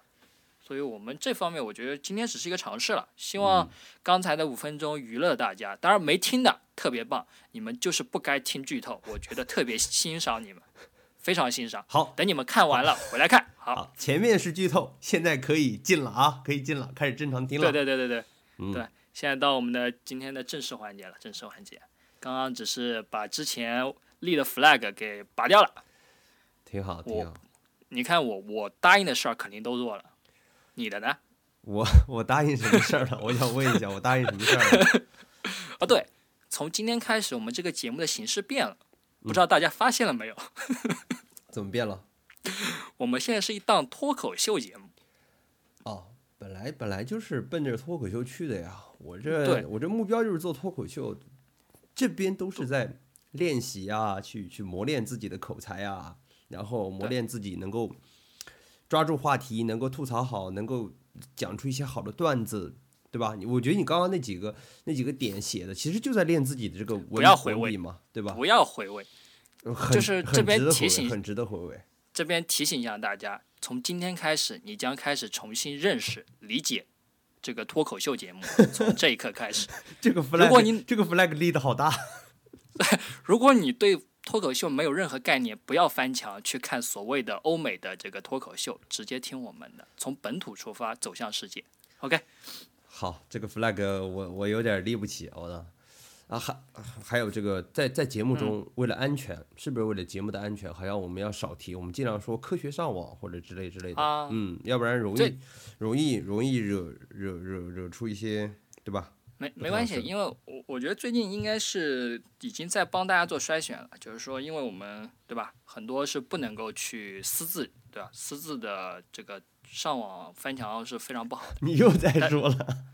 所以我们这方面我觉得今天只是一个尝试了，希望刚才的五分钟娱乐大家，当然没听的特别棒，你们就是不该听剧透，我觉得特别欣赏你们，非常欣赏。好，等你们看完了回来看。好，前面是剧透，现在可以进了啊，可以进了，开始正常听了。对对对对对，对，现在到我们的今天的正式环节了，正式环节。刚刚只是把之前立的 flag 给拔掉了，挺好，挺好。你看我，我答应的事儿肯定都做了，你的呢？我我答应什么事儿了？我想问一下，我答应什么事儿了？啊，对，从今天开始，我们这个节目的形式变了，不知道大家发现了没有？怎么变了？我们现在是一档脱口秀节目。哦，本来本来就是奔着脱口秀去的呀。我这我这目标就是做脱口秀。这边都是在练习啊，去去磨练自己的口才啊，然后磨练自己能够抓住话题，能够吐槽好，能够讲出一些好的段子，对吧？我觉得你刚刚那几个那几个点写的，其实就在练自己的这个不要回味嘛，对吧？不要回味，就是这边提醒，很值得回味。这边提醒一下大家，从今天开始，你将开始重新认识、理解。这个脱口秀节目从这一刻开始，这个 flag，如果你这个 flag 立的好大，如果你对脱口秀没有任何概念，不要翻墙去看所谓的欧美的这个脱口秀，直接听我们的，从本土出发走向世界。OK，好，这个 flag 我我有点立不起，我的。啊，还还有这个，在在节目中，为了安全，是不是为了节目的安全，好像我们要少提，我们尽量说科学上网或者之类之类的，嗯，要不然容易容易容易惹惹惹惹出一些，对吧？没没关系，因为我我觉得最近应该是已经在帮大家做筛选了，就是说，因为我们对吧，很多是不能够去私自，对吧？私自的这个上网翻墙是非常不好的。你又在说了。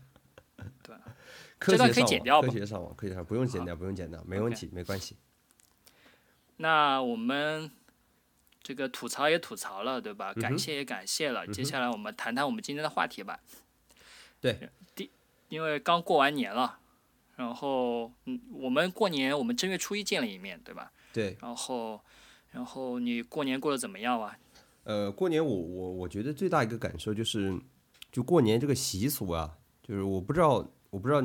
对这段可以剪掉吧？科学上网，科学上不用剪掉，不用剪掉，没问题，没关系。那我们这个吐槽也吐槽了，对吧？感谢也感谢了。接下来我们谈谈我们今天的话题吧。对，第因为刚过完年了，然后嗯，我们过年我们正月初一见了一面，对吧？对。然后，然后你过年过得怎么样啊？呃，过年我我我觉得最大一个感受就是，就过年这个习俗啊，就是我不知道，我不知道。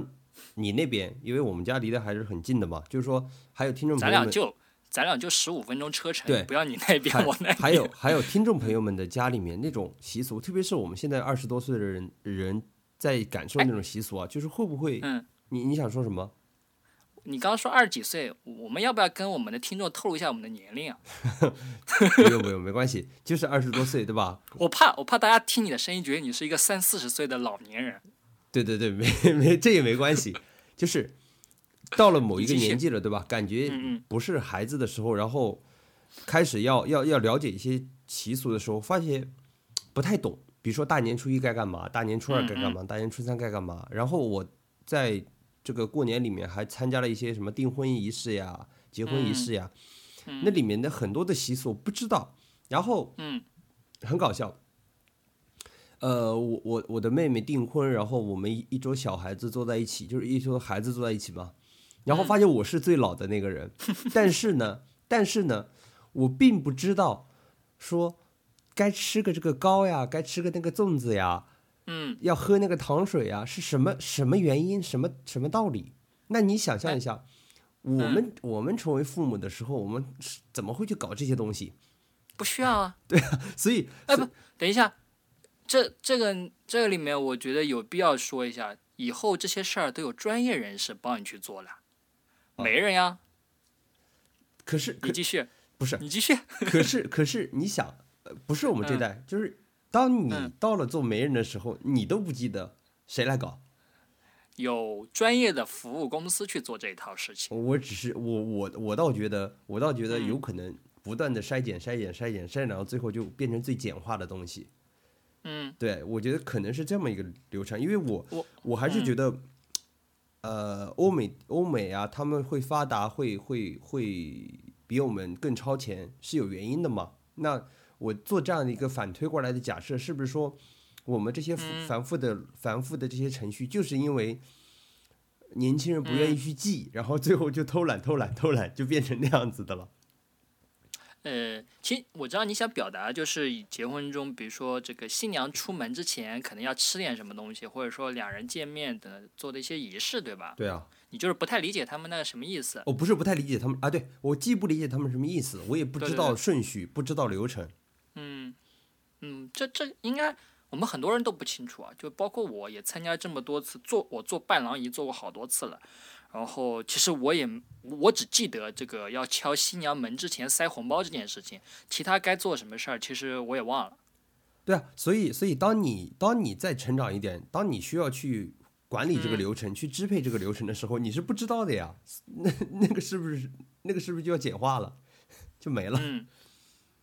你那边，因为我们家离得还是很近的嘛，就是说还有听众朋友们，咱俩就咱俩就十五分钟车程，对，不要你那边，我那还有还有听众朋友们的家里面那种习俗，特别是我们现在二十多岁的人人在感受那种习俗啊，就是会不会？嗯，你你想说什么？你刚刚说二十几岁，我们要不要跟我们的听众透露一下我们的年龄啊？不用不用，没关系，就是二十多岁，对吧？我怕我怕大家听你的声音，觉得你是一个三四十岁的老年人。对对对，没没这也没关系，就是到了某一个年纪了，对吧？感觉不是孩子的时候，然后开始要要要了解一些习俗的时候，发现不太懂。比如说大年初一该干嘛，大年初二该干嘛，大年初三该干嘛。然后我在这个过年里面还参加了一些什么订婚仪式呀、结婚仪式呀，那里面的很多的习俗我不知道。然后嗯很搞笑。呃，我我我的妹妹订婚，然后我们一一桌小孩子坐在一起，就是一桌孩子坐在一起嘛，然后发现我是最老的那个人，但是呢，但是呢，我并不知道说该吃个这个糕呀，该吃个那个粽子呀，嗯要喝那个糖水啊，是什么什么原因，什么什么道理？那你想象一下，我们我们成为父母的时候，我们怎么会去搞这些东西？不需要啊。对啊所以，哎不，等一下，这这个这个里面，我觉得有必要说一下，以后这些事儿都有专业人士帮你去做了，哦没人呀。可是可你继续，不是，你继续。可是可是你想，呃不是我们这代，就是当你嗯到了做媒人的时候，你都不记得谁来搞。有专业的服务公司去做这一套事情。我只是我我我倒觉得，我倒觉得嗯有可能不断的筛减筛减筛减筛减，到最后就变成最简化的东西。嗯对，我觉得可能是这么一个流程，因为我我我还是嗯觉得，呃，欧美欧美啊，他们会发达，会会会比我们更超前，是有原因的嘛。那我做这样的一个反推过来的假设，是不是说我们这些繁复的、繁复的这些程序，就是因为年轻人不愿意嗯去记，然后最后就偷懒、偷懒、偷懒，就变成那样子的了。呃，其实我知道你想表达就是以结婚中，比如说这个新娘出门之前可能要吃点什么东西，或者说两人见面的做的一些仪式，对吧？对啊，你就是不太理解他们那个什么意思。我不是不太理解他们啊，对我既不理解他们什么意思，我也不知道对对对顺序，不知道流程。嗯嗯，这这应该我们很多人都不清楚啊，就包括我也参加这么多次做，我做伴郎仪做过好多次了。然后其实我也我只记得这个要敲新娘门之前塞红包这件事情，其他该做什么事儿其实我也忘了。对啊，所以所以当你当你再成长一点，当你需要去管理这个嗯流程、去支配这个流程的时候，你是不知道的呀。那那个是不是那个是不是就要简化了，就没了？嗯，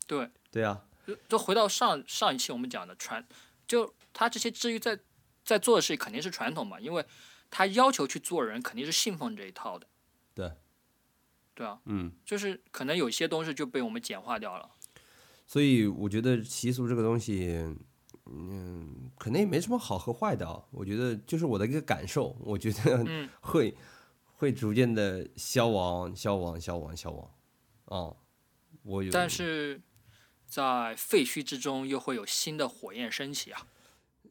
对，对啊，就就回到上上一期我们讲的传，就他这些至于在在做的事肯定是传统嘛，因为他要求去做人肯定是信奉这一套的。对，对啊，嗯，就是可能有些东西就被我们简化掉了。所以我觉得习俗这个东西，嗯，可能也没什么好和坏的啊。我觉得就是我的一个感受，我觉得嗯会、会逐渐的消亡、消亡、消亡、消亡。啊，我有，但是在废墟之中又会有新的火焰升起啊！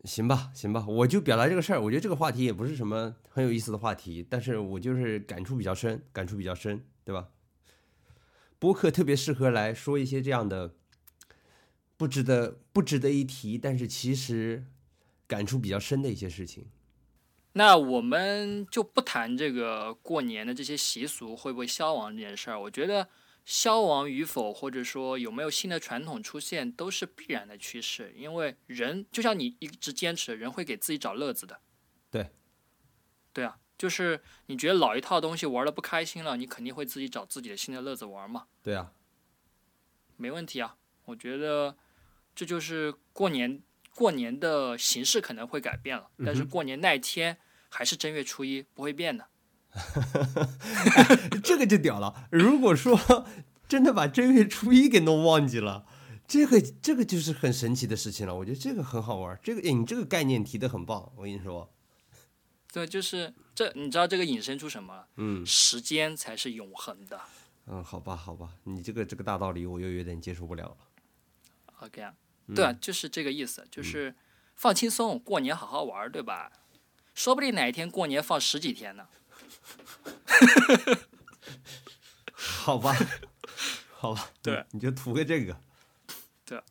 行吧，行吧，我就表达这个事儿。我觉得这个话题也不是什么很有意思的话题，但是我就是感触比较深，感触比较深，对吧？播客特别适合来说一些这样的不值得不值得一提，但是其实感触比较深的一些事情。那我们就不谈这个过年的这些习俗会不会消亡这件事儿。我觉得消亡与否，或者说有没有新的传统出现，都是必然的趋势。因为人就像你一直坚持，人会给自己找乐子的。对，对啊，就是你觉得老一套东西玩的不开心了，你肯定会自己找自己的新的乐子玩嘛。对啊，没问题啊，我觉得这就是过年过年的形式可能会改变了，但是过年那一天还是正月初一不会变的。这个就屌了。如果说真的把正月初一给弄忘记了，这个这个就是很神奇的事情了。我觉得这个很好玩，这个诶你这个概念提的很棒，我跟你说，对，就是这，你知道这个引申出什么？嗯时间才是永恒的。嗯，好吧好吧，你这个这个大道理我又有点接受不了了。OK 啊，对啊，就是这个意嗯思，就是放轻松，过年好好玩，对吧？说不定哪一天过年放十几天呢。好吧，好吧，对你，就图个这个。对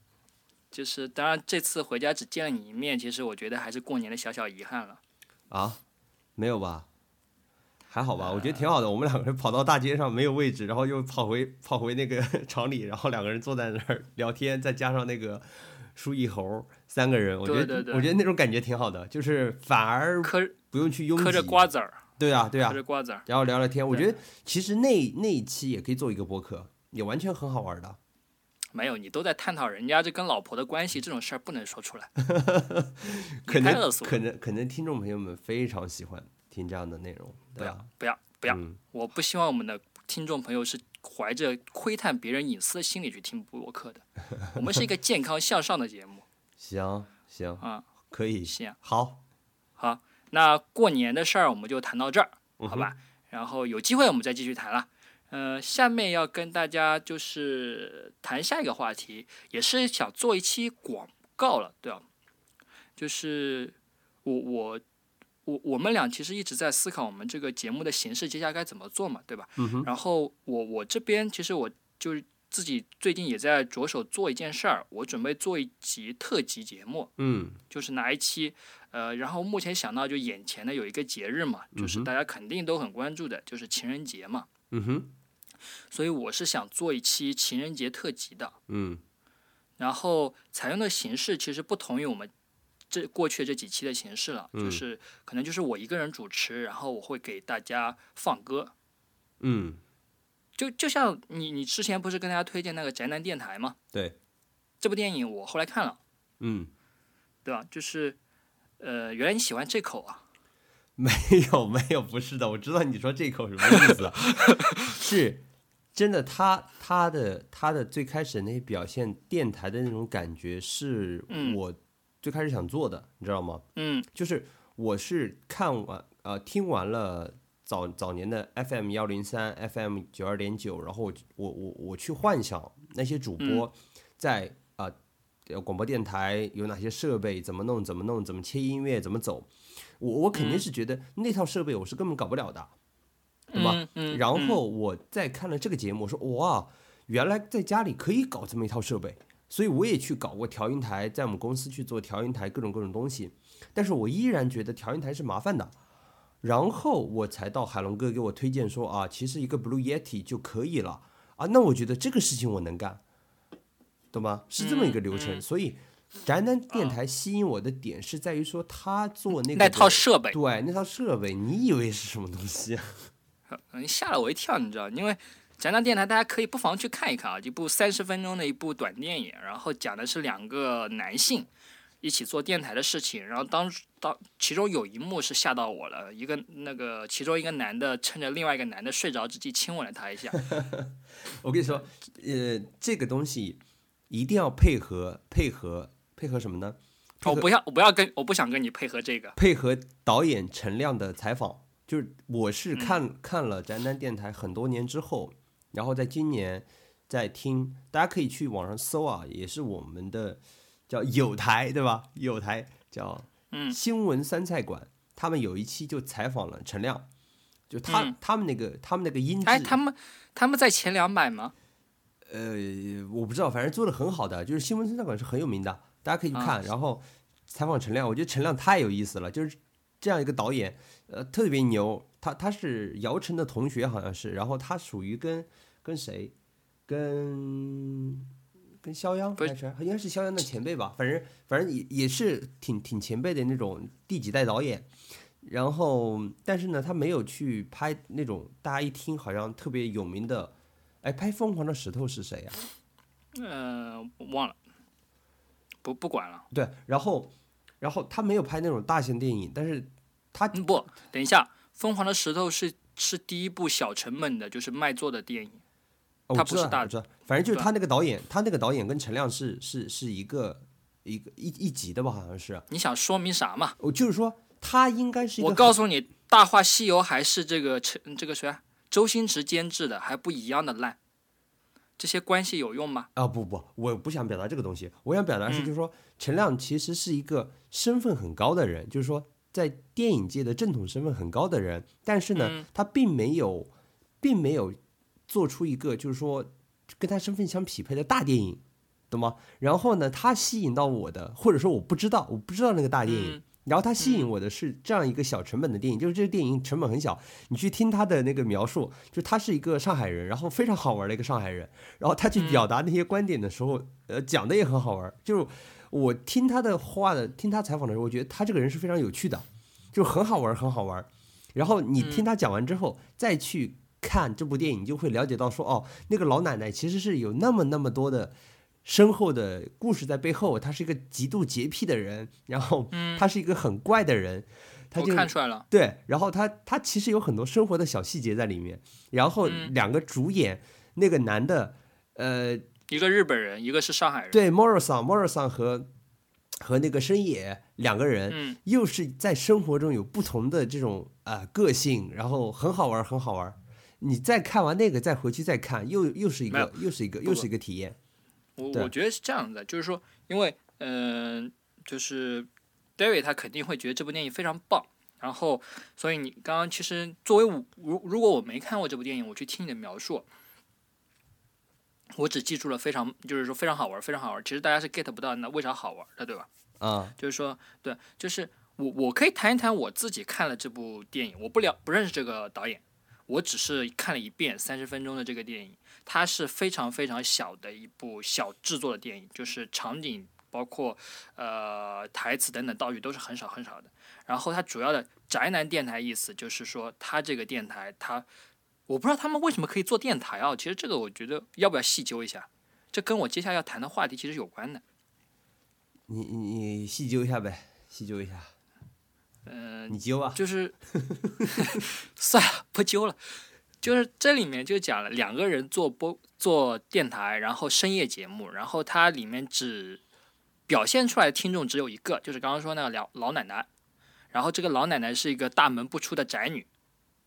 就是当然这次回家只见了你一面，其实我觉得还是过年的小小遗憾了。啊，没有吧？还好吧，我觉得挺好的。我们两个人跑到大街上没有位置，然后又跑回 跑回那个厂里，然后两个人坐在那儿聊天，再加上那个书一猴三个人，我觉得对对对我觉得那种感觉挺好的，就是反而嗑不用去拥挤。嗑着瓜子儿，对啊，对啊吃，着瓜子儿。然后聊聊天。我觉得其实那那一期也可以做一个播客，也完全很好玩的。没有，你都在探讨人家这跟老婆的关系，这种事儿不能说出来。可能可能可能听众朋友们非常喜欢听这样的内容，不要对啊，不要不要！嗯我不希望我们的听众朋友是怀着窥探别人隐私的心理去听播客的。我们是一个健康向上的节目行行啊。可以，行，好，好，那过年的事儿我们就谈到这儿，嗯好吧？然后有机会我们再继续谈了。呃，下面要跟大家就是谈下一个话题，也是想做一期广告了，对吧？就是我我我我们俩其实一直在思考我们这个节目的形式接下来该怎么做嘛，对吧？嗯哼，然后我我这边其实我就是自己最近也在着手做一件事儿，我准备做一集特辑节目，嗯就是哪一期，呃，然后目前想到就眼前的有一个节日嘛，就是大家肯定都很关注的，就是情人节嘛，嗯哼，所以我是想做一期情人节特辑的，嗯。然后采用的形式其实不同于我们这过去这几期的形式了，嗯。就是可能就是我一个人主持，然后我会给大家放歌，嗯，就就像你你之前不是跟大家推荐那个宅男电台吗？对，这部电影我后来看了，嗯，对吧？就是，呃，原来你喜欢这口啊？没有没有，不是的，我知道你说这口什么意思，是真的，他他的他的最开始那些表现电台的那种感觉，是嗯我最开始想做的，你知道吗？嗯就是我是看完呃听完了早早年的 FM 幺零三 FM 九二点九，然后我我我我去幻想那些主播在啊、呃、广播电台有哪些设备，怎么弄怎么弄，怎么切音乐，怎么走，我我肯定是觉得那套设备我是根本搞不了的，对吧？然嗯。后我再看了这个节目，我说哇，原来在家里可以搞这么一套设备，所以我也去搞过调音台，在我们公司去做调音台各种各种东西，但是我依然觉得调音台是麻烦的。然后我才到海龙哥给我推荐说啊，其实一个 Blue Yeti 就可以了。啊，那我觉得这个事情我能干，懂吗？是这么一个流程，所以宅男电台吸引我的点是在于说他做那个那套设备，对那套设备，你以为是什么东西啊？嗯，吓了我一跳，你知道？因为宅男电台大家可以不妨去看一看啊，一部三十分钟的一部短电影，然后讲的是两个男性一起做电台的事情，然后当当其中有一幕是吓到我了，一个那个其中一个男的趁着另外一个男的睡着之际亲吻了他一下，我跟你说，呃，这个东西一定要配合配合配合什么呢？我不要我不要跟我不想跟你配合这个，配合导演陈亮的采访。就是我是嗯看、看了宅男电台很多年之后，然后在今年在听，大家可以去网上搜啊，也是我们的叫有台对吧？有台叫嗯新闻三菜馆，他们有一期就采访了陈亮，就他、嗯他们那个他们那个音质，哎，他们他们在前两百吗？呃，我不知道，反正做的很好的，就是新闻生态馆是很有名的，大家可以去看。然后采访陈亮，我觉得陈亮太有意思了，就是这样一个导演，呃，特别牛。他他是姚晨的同学，好像是，然后他属于跟跟谁，跟跟肖央还是应该是肖央的前辈吧，反正反正也也是挺挺前辈的那种第几代导演。然后，但是呢，他没有去拍那种大家一听好像特别有名的，哎，拍《疯狂的石头》是谁呀、呃，我忘了，不不管了。对，然后，然后他没有拍那种大型电影，但是他嗯，不，等一下，《疯狂的石头是》是第一部小成本的，就是卖座的电影。他不是大道我知道，反正就是他那个导演，他那个导演跟陈亮是是是一个一个一一级的吧，好像是。你想说明啥嘛？我就是说，他应该是一个我告诉你，《大话西游》还是这个陈这个谁啊，周星驰监制的，还不一样的烂。这些关系有用吗？啊不不，我不想表达这个东西，我想表达是嗯就是说，陈亮其实是一个身份很高的人，就是说在电影界的正统身份很高的人，但是呢，嗯他并没有，并没有做出一个就是说跟他身份相匹配的大电影，懂吗？然后呢，他吸引到我的，或者说我不知道，我不知道那个大电影。嗯然后他吸引我的是这样一个小成本的电影，就是这个电影成本很小，你去听他的那个描述，就他是一个上海人，然后非常好玩的一个上海人，然后他去表达那些观点的时候，呃，讲的也很好玩。就是我听他的话的，听他采访的时候，我觉得他这个人是非常有趣的，就很好玩，很好玩。然后你听他讲完之后，再去看这部电影，你就会了解到说，哦，那个老奶奶其实是有那么那么多的深厚的故事在背后。他是一个极度洁癖的人，然后他是一个很怪的人。他就看出来了，对，然后他他其实有很多生活的小细节在里面。然后两个主演，那个男的，呃，一个日本人，一个是上海人，对，Morrison，Morrison 和和那个深野两个人，嗯，又是在生活中有不同的这种啊、呃个性，然后很好玩，很好玩。你再看完那个，再回去再看，又又是一个又是一个又是一个体验。对我我觉得是这样的，就是说，因为嗯、就是 David 他肯定会觉得这部电影非常棒，然后，所以你刚刚其实作为我，如如果我没看过这部电影，我去听你的描述，我只记住了非常，就是说非常好玩，非常好玩。其实大家是 get 不到那为啥好玩的，对吧？啊，就是说，对，就是我我可以谈一谈我自己看了这部电影，我不了不认识这个导演，我只是看了一遍三十分钟的这个电影，它是非常非常小的一部小制作的电影，就是场景包括呃台词等等道具都是很少很少的。然后它主要的宅男电台意思就是说，它这个电台它，我不知道他们为什么可以做电台啊？其实这个我觉得要不要细究一下，这跟我接下来要谈的话题其实有关的。你你你细究一下呗，细究一下。嗯、你揪啊。就是 算了，不揪了。就是这里面就讲了两个人做播做电台，然后深夜节目，然后它里面只表现出来的听众只有一个，就是刚刚说那个老老奶奶。然后这个老奶奶是一个大门不出的宅女，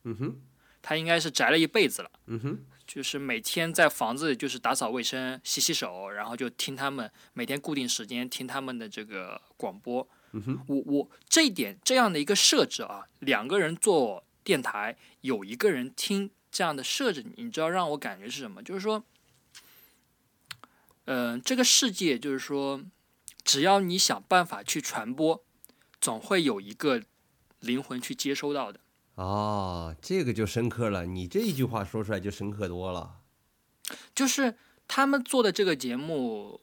嗯哼，她应该是宅了一辈子了。嗯哼，就是每天在房子里就是打扫卫生、洗洗手，然后就听他们每天固定时间听他们的这个广播。嗯哼，我我这一点这样的一个设置啊，两个人做电台，有一个人听这样的设置，你知道让我感觉是什么？就是说，嗯、这个世界就是说，只要你想办法去传播，总会有一个灵魂去接收到的。哦，这个就深刻了。你这一句话说出来就深刻多了。就是他们做的这个节目，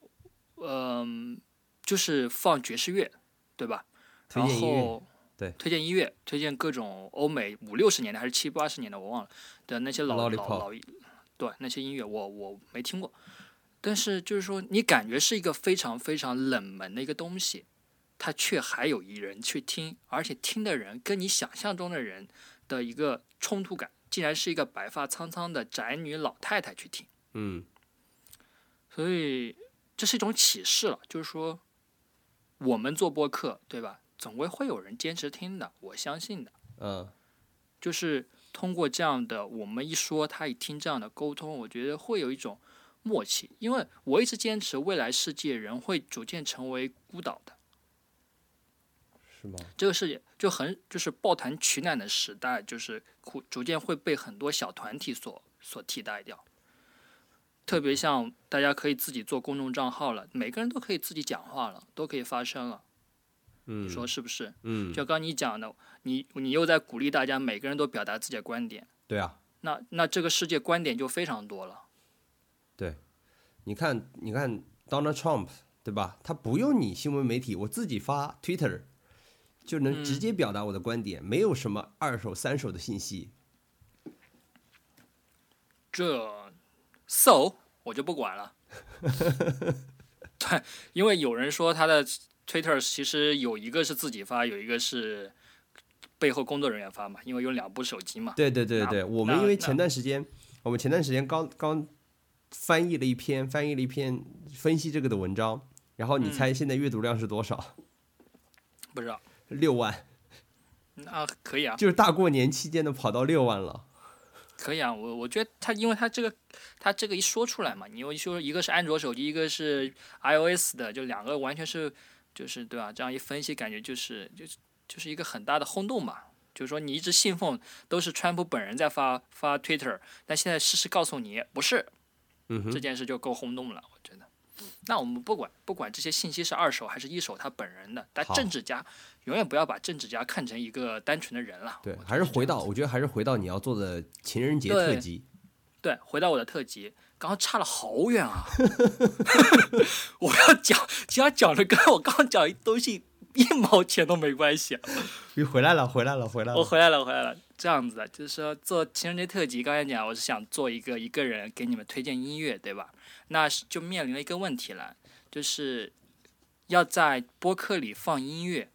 嗯、就是放爵士乐，对吧？然后对推荐音乐，推荐各种欧美五六十年代还是七八十年代我忘了的那些老老老对那些音乐我我没听过，但是就是说你感觉是一个非常非常冷门的一个东西，它却还有一人去听，而且听的人跟你想象中的人的一个冲突感，竟然是一个白发苍苍的宅女老太太去听。嗯，所以这是一种启示了，就是说，我们做播客，对吧？总归会有人坚持听的，我相信的。嗯，就是通过这样的，我们一说，他一听这样的沟通，我觉得会有一种默契。因为我一直坚持，未来世界人会逐渐成为孤岛的。是吗？这个世界就很就是抱团取暖的时代，就是逐逐渐会被很多小团体所所替代掉。特别像大家可以自己做公众账号了，每个人都可以自己讲话了，都可以发声了，嗯，你说是不是？嗯，就刚你讲的，你你又在鼓励大家每个人都表达自己的观点，对啊，那那这个世界观点就非常多了。对你看，你看 Donald Trump 对吧？他不用你新闻媒体，我自己发 Twitter 就能直接表达我的观点，没有什么二手、三手的信息。这 so 我就不管了。对，因为有人说他的 Twitter 其实有一个是自己发，有一个是背后工作人员发嘛，因为有两部手机嘛。对对对对，我们因为前段时间，我们前段时间刚刚翻译了一篇翻译了一篇分析这个的文章，然后你猜现在阅读量是多少？不知道，六万，那可以啊，就是大过年期间的跑到六万了。可以啊。我我觉得他，因为他这个他这个一说出来嘛，你又说一个是安卓手机，一个是 iOS 的，就两个完全是就是对吧？这样一分析，感觉就是就是就是一个很大的轰动嘛。就是说，你一直信奉都是川普本人在发发 Twitter，但现在事实告诉你不是，这，件事就够轰动了，我觉得。那我们不管不管这些信息是二手还是一手，他本人的，但政治家永远不要把政治家看成一个单纯的人了。对还是回到，我觉得还是回到你要做的情人节特辑。对，回到我的特辑，刚刚差了好远啊！我要讲，其他讲的跟我刚刚讲的东西一毛钱都没关系。你回来了，回来了，回来了。我回来了，回来了。这样子的，就是说做情人节特辑，刚才讲我是想做一个一个人给你们推荐音乐，对吧？那是就面临了一个问题了，就是要在播客里放音乐，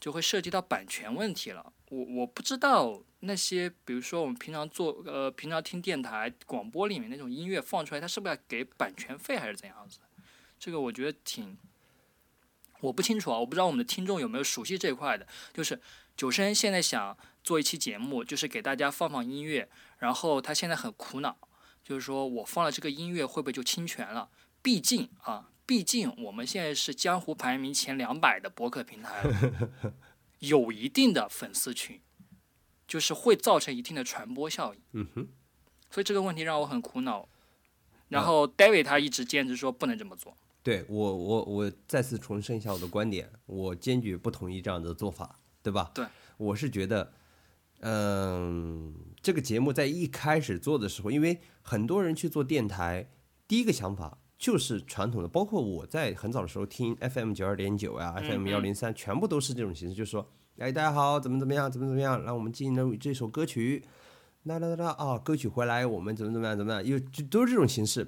就会涉及到版权问题了。我我不知道那些，比如说我们平常做呃平常听电台广播里面那种音乐放出来，它是不是要给版权费还是怎样子？这个我觉得挺我不清楚啊，我不知道我们的听众有没有熟悉这块的。就是九生现在想做一期节目，就是给大家放放音乐，然后他现在很苦恼，就是说我放了这个音乐会不会就侵权了？毕竟啊，毕竟我们现在是江湖排名前两百的博客平台了，有一定的粉丝群，就是会造成一定的传播效应。嗯哼，所以这个问题让我很苦恼。然后 David 他一直坚持说不能这么做。对我，我我再次重申一下我的观点，我坚决不同意这样的做法，对吧？对，我是觉得，嗯，这个节目在一开始做的时候，因为很多人去做电台，第一个想法就是传统的，包括我在很早的时候听 FM 九二点九呀，FM 幺零三，全部都是这种形式，就是说，哎，大家好，怎么怎么样，怎么怎么样，让我们进入这首歌曲，啦啦啦啦啊，歌曲回来，我们怎么怎么样，怎么样，又就都是这种形式。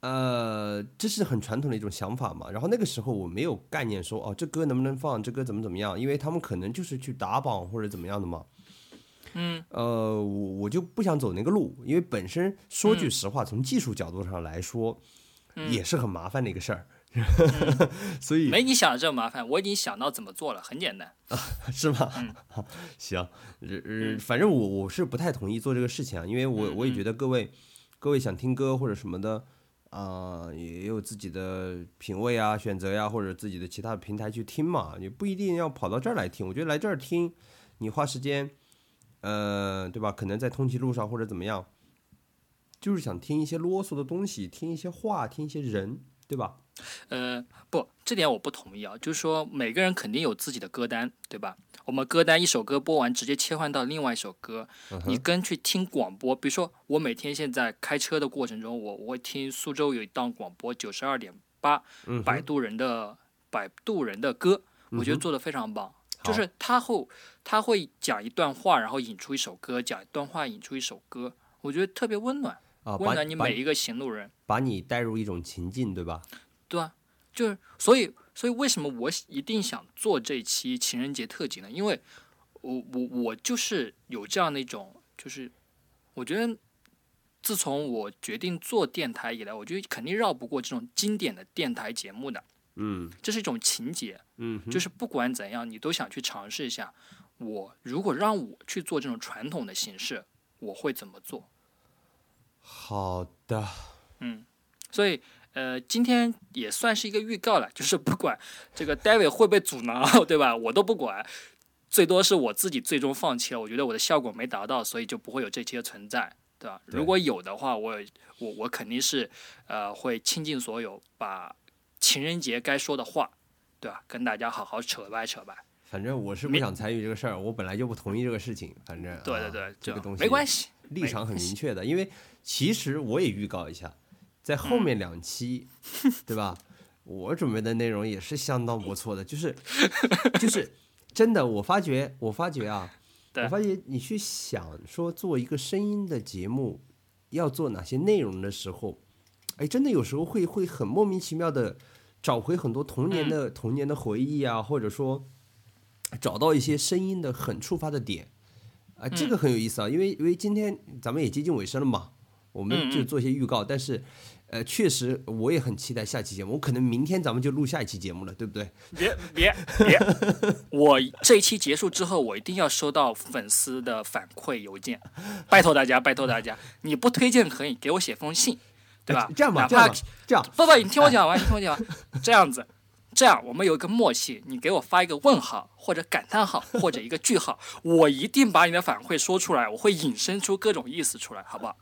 呃，这是很传统的一种想法嘛。然后那个时候我没有概念说，哦，这歌能不能放，这歌怎么怎么样，因为他们可能就是去打榜或者怎么样的嘛。嗯，呃，我我就不想走那个路，因为本身说句实话，从技术角度上来说，也是很麻烦的一个事儿。所以没你想的这么麻烦，我已经想到怎么做了，很简单啊，是吗？嗯，行，呃，反正我我是不太同意做这个事情啊，因为我我也觉得各位各位想听歌或者什么的。啊，也有自己的品味啊、选择呀，或者自己的其他平台去听嘛，也不一定要跑到这儿来听。我觉得来这儿听，你花时间，呃，对吧？可能在通勤路上或者怎么样，就是想听一些啰嗦的东西，听一些话，听一些人，对吧？呃，不，这点我不同意啊。就是说，每个人肯定有自己的歌单，对吧？我们歌单一首歌播完，直接切换到另外一首歌。你跟去听广播，比如说我每天现在开车的过程中，我我会听苏州有一档广播九十二点八，摆渡人的摆渡人的歌，我觉得做的非常棒。就是他会他会讲一段话，然后引出一首歌，讲一段话引出一首歌，我觉得特别温暖啊，温暖你每一个行路人，把你带入一种情境，对吧？对啊，就是所以，所以为什么我一定想做这期情人节特辑呢？因为，我我我就是有这样的一种，就是我觉得，自从我决定做电台以来，我觉得肯定绕不过这种经典的电台节目的。嗯，这是一种情节。嗯，就是不管怎样，你都想去尝试一下。我如果让我去做这种传统的形式，我会怎么做？好的。嗯，所以。呃，今天也算是一个预告了，就是不管这个 David 会被阻挠，对吧？我都不管，最多是我自己最终放弃了。我觉得我的效果没达到，所以就不会有这期的存在，对吧？如果有的话，我我我肯定是呃会倾尽所有，把情人节该说的话，对吧？跟大家好好扯掰扯掰。反正我是不想参与这个事儿，我本来就不同意这个事情。反正对对对，这个东西没关系，立场很明确的。因为其实我也预告一下。在后面两期，对吧？我准备的内容也是相当不错的，就是 就是真的。我发觉，我发觉啊，我发觉你去想说做一个声音的节目要做哪些内容的时候，哎，真的有时候会会很莫名其妙的找回很多童年的童年的回忆啊，或者说找到一些声音的很触发的点啊，这个很有意思啊。因为因为今天咱们也接近尾声了嘛。我们就做一些预告，但是，呃，确实我也很期待下期节目。我可能明天咱们就录下一期节目了，对不对？别别别！我这一期结束之后，我一定要收到粉丝的反馈邮件，拜托大家，拜托大家，你不推荐可以给我写封信，对吧？这样吧，这样这样，不不，你听我讲完，你听我讲完，这样子，这样我们有一个默契，你给我发一个问号或者感叹号或者一个句号，我一定把你的反馈说出来，我会引申出各种意思出来，好不好？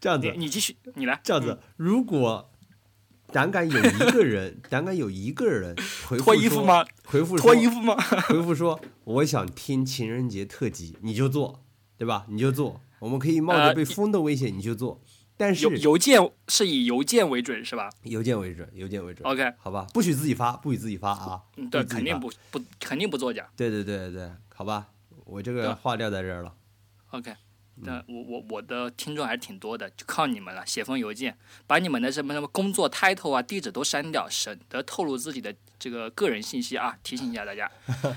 这样子，你继续，你来。这样子，如果胆敢有一个人，胆敢有一个人回复脱衣服吗？回复脱衣服吗？回复说 我想听情人节特辑，你就做，对吧？你就做，我们可以冒着被封的危险，你就做。但是邮邮件是以邮件为准是吧邮件为准，邮件为准，？OK，好吧，不许自己发，不许自己发啊！嗯对，肯定不不肯定不作假。对对对对，好吧，我这个话撂在这儿了。OK，嗯那我我我的听众还是挺多的，就靠你们了。写封邮件，把你们的什么什么工作 title 啊、地址都删掉，省得透露自己的这个个人信息啊。提醒一下大家。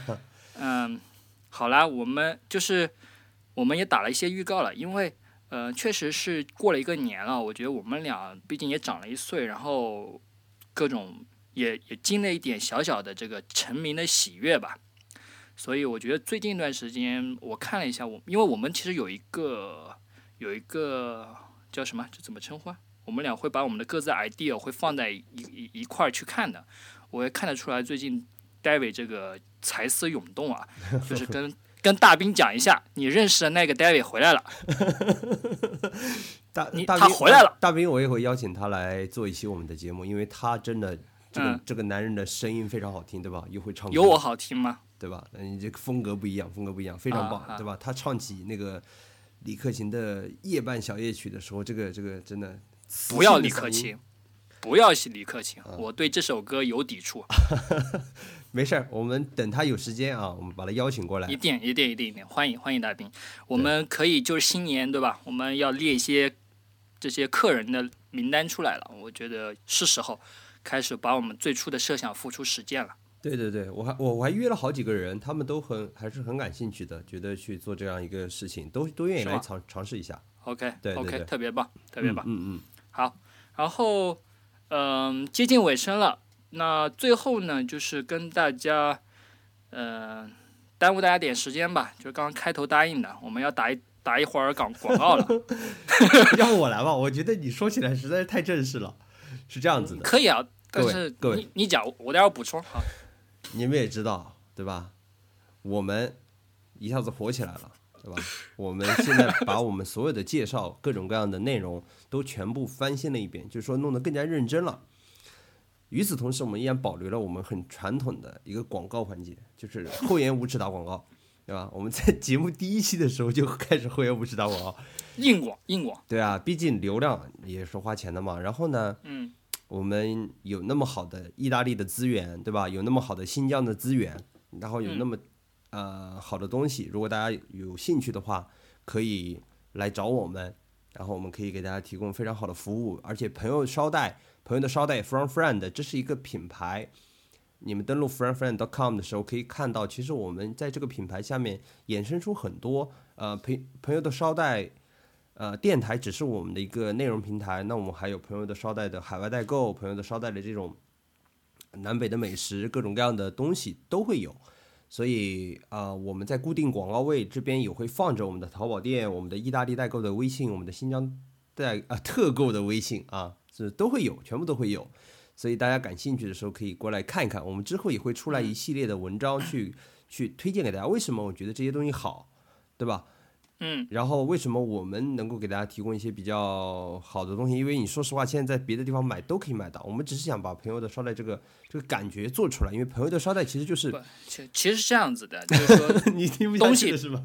嗯，好啦，我们就是我们也打了一些预告了，因为呃，确实是过了一个年了，我觉得我们俩毕竟也长了一岁，然后各种也也经历了一点小小的这个成名的喜悦吧。所以我觉得最近一段时间，我看了一下我，因为我们其实有一个有一个叫什么，这怎么称呼啊？我们俩会把我们的各自 idea 会放在一一一块儿去看的。我也看得出来，最近 David 这个才思涌动啊，就是跟 跟大兵讲一下，你认识的那个 David 回来了。大你大兵他回来了大兵我也会邀请他来做一期我们的节目，因为他真的这个、嗯这个男人的声音非常好听，对吧？又会唱歌，有我好听吗？对吧？嗯，你这个风格不一样，风格不一样，非常棒，对吧？他唱起那个李克勤的《夜半小夜曲》的时候，这个这个真的磁不要李克勤，不要李克勤，嗯我对这首歌有抵触。没事儿，我们等他有时间啊，我们把他邀请过来一。定一定一定一定，欢迎欢迎大兵。我们可以就是新年对吧？我们要列一些这些客人的名单出来了，我觉得是时候开始把我们最初的设想付出实践了。对对对，我还我我还约了好几个人，他们都很还是很感兴趣的，觉得去做这样一个事情，都都愿意来尝尝试一下。OK 对对 OK，特别棒，特别棒。嗯嗯好，然后嗯、接近尾声了，那最后呢，就是跟大家嗯、耽误大家点时间吧，就是刚刚开头答应的，我们要打一打一会儿广广告了。嗯，要不我来吧？我觉得你说起来实在是太正式了，是这样子的。可以啊，但是各位你你讲，我待会儿补充。好，你们也知道，对吧？我们一下子火起来了，对吧？我们现在把我们所有的介绍、各种各样的内容都全部翻新了一遍，就是说弄得更加认真了。与此同时，我们依然保留了我们很传统的一个广告环节，就是厚颜无耻打广告，对吧？我们在 节目第一期的时候就开始厚颜无耻打我啊，硬广硬广，对啊，毕竟流量也是花钱的嘛。然后呢，嗯，我们有那么好的意大利的资源，对吧？有那么好的新疆的资源，然后有那么、呃好的东西，如果大家有兴趣的话，可以来找我们，然后我们可以给大家提供非常好的服务，而且朋友捎带，朋友的捎带 from friend，这是一个品牌。你们登录 friendfriend.com 的时候，可以看到，其实我们在这个品牌下面衍生出很多呃朋朋友的捎带，呃，电台只是我们的一个内容平台，那我们还有朋友的捎带的海外代购，朋友的捎带的这种南北的美食，各种各样的东西都会有。所以啊、呃我们在固定广告位这边也会放着我们的淘宝店、我们的意大利代购的微信、我们的新疆代啊、特购的微信啊，这都会有，全部都会有。所以大家感兴趣的时候可以过来看一看。我们之后也会出来一系列的文章去 去推荐给大家。为什么我觉得这些东西好，对吧？嗯，然后为什么我们能够给大家提供一些比较好的东西？因为你说实话，现在在别的地方买都可以买到。我们只是想把朋友的捎带这个这个感觉做出来，因为朋友的捎带其实就是不其其实是这样子的，就是说，你听不下去了是吧？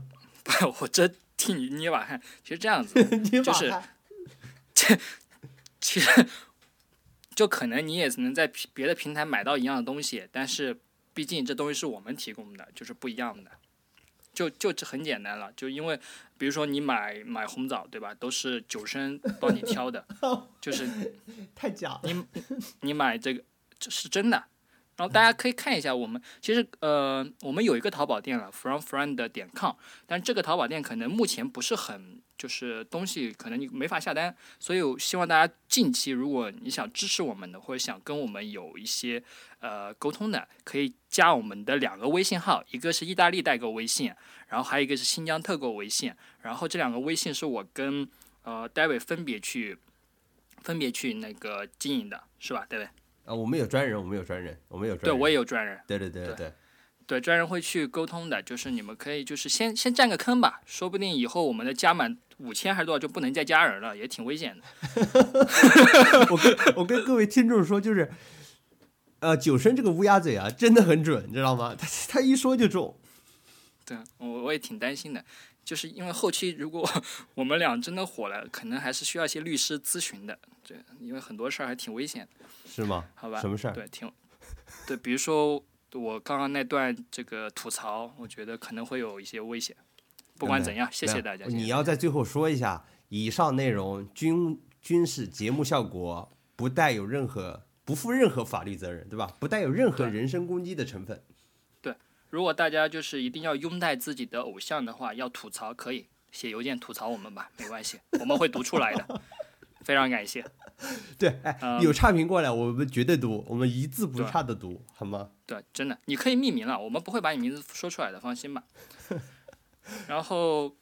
我这替你捏把汗，其实这样子，你就是其实就可能你也能在别的平台买到一样的东西，但是毕竟这东西是我们提供的，就是不一样的。就就这很简单了，就因为比如说你买买红枣对吧，都是九生帮你挑的，就是 太假了。你你买这个这是真的。然后大家可以看一下，我们其实呃，我们有一个淘宝店了，fromfriend 点 com，但这个淘宝店可能目前不是很，就是东西可能你没法下单，所以我希望大家近期如果你想支持我们的，或者想跟我们有一些呃沟通的，可以加我们的两个微信号，一个是意大利代购微信，然后还有一个是新疆特购微信，然后这两个微信是我跟呃 David 分别去分别去那个经营的，是吧，David？啊，我们有专人，我们有专人，我们有专对，我也有专人，对对对对对，对专人会去沟通的，就是你们可以就是先先占个坑吧，说不定以后我们的加满五千还是多少就不能再加人了，也挺危险的。我跟我跟各位听众说，就是，呃，九生这个乌鸦嘴啊，真的很准，你知道吗？他他一说就中。对我我也挺担心的，就是因为后期如果 我们俩真的火了，可能还是需要一些律师咨询的，对，因为很多事儿还挺危险的，是吗？好吧？什么事儿？对，挺对，比如说我刚刚那段这个吐槽，我觉得可能会有一些危险。不管怎样，谢谢大家。你要在最后说一下，以上内容均均是节目效果，不带有任何不负任何法律责任，对吧？不带有任何人身攻击的成分。对如果大家就是一定要拥戴自己的偶像的话，要吐槽可以写邮件吐槽我们吧，没关系，我们会读出来的。非常感谢。对，哎，嗯有差评过来，我们绝对读，我们一字不差的读，好吗？对，真的，你可以匿名了，我们不会把你名字说出来的，放心吧。然后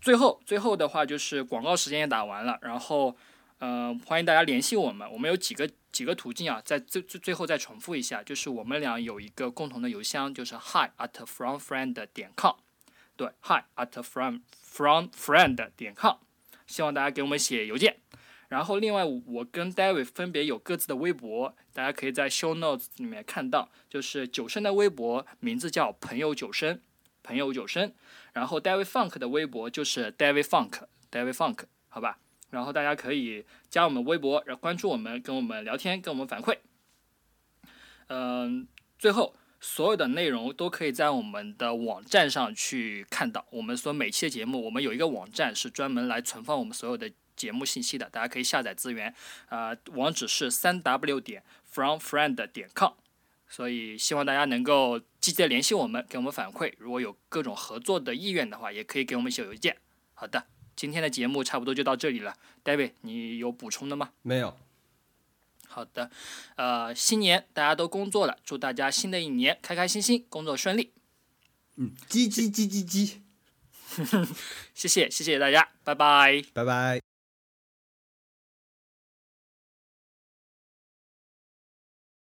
最后最后的话就是广告时间也打完了，然后呃欢迎大家联系我们，我们有几个几个途径啊，在最最最后再重复一下，就是我们俩有一个共同的邮箱，就是 hi at fromfriend 点 com，对，hi at from from friend 点 com，希望大家给我们写邮件。然后另外我跟 David 分别有各自的微博，大家可以在 Show Notes 里面看到，就是九生的微博名字叫朋友九生，朋友九生。然后 David Funk 的微博就是 David Funk，David Funk，好吧？然后大家可以加我们微博，然后关注我们，跟我们聊天，跟我们反馈。嗯、最后所有的内容都可以在我们的网站上去看到。我们所每期的节目，我们有一个网站是专门来存放我们所有的节目信息的，大家可以下载资源。啊、网址是三 w 点 fromfriend 点 com。所以希望大家能够积极的联系我们，给我们反馈。如果有各种合作的意愿的话，也可以给我们写邮件。好的，今天的节目差不多就到这里了。David，你有补充的吗？没有，好的，呃，新年大家都工作了，祝大家新的一年开开心心，工作顺利。嗯，叽叽叽叽叽，谢谢，谢谢大家，拜拜。拜拜。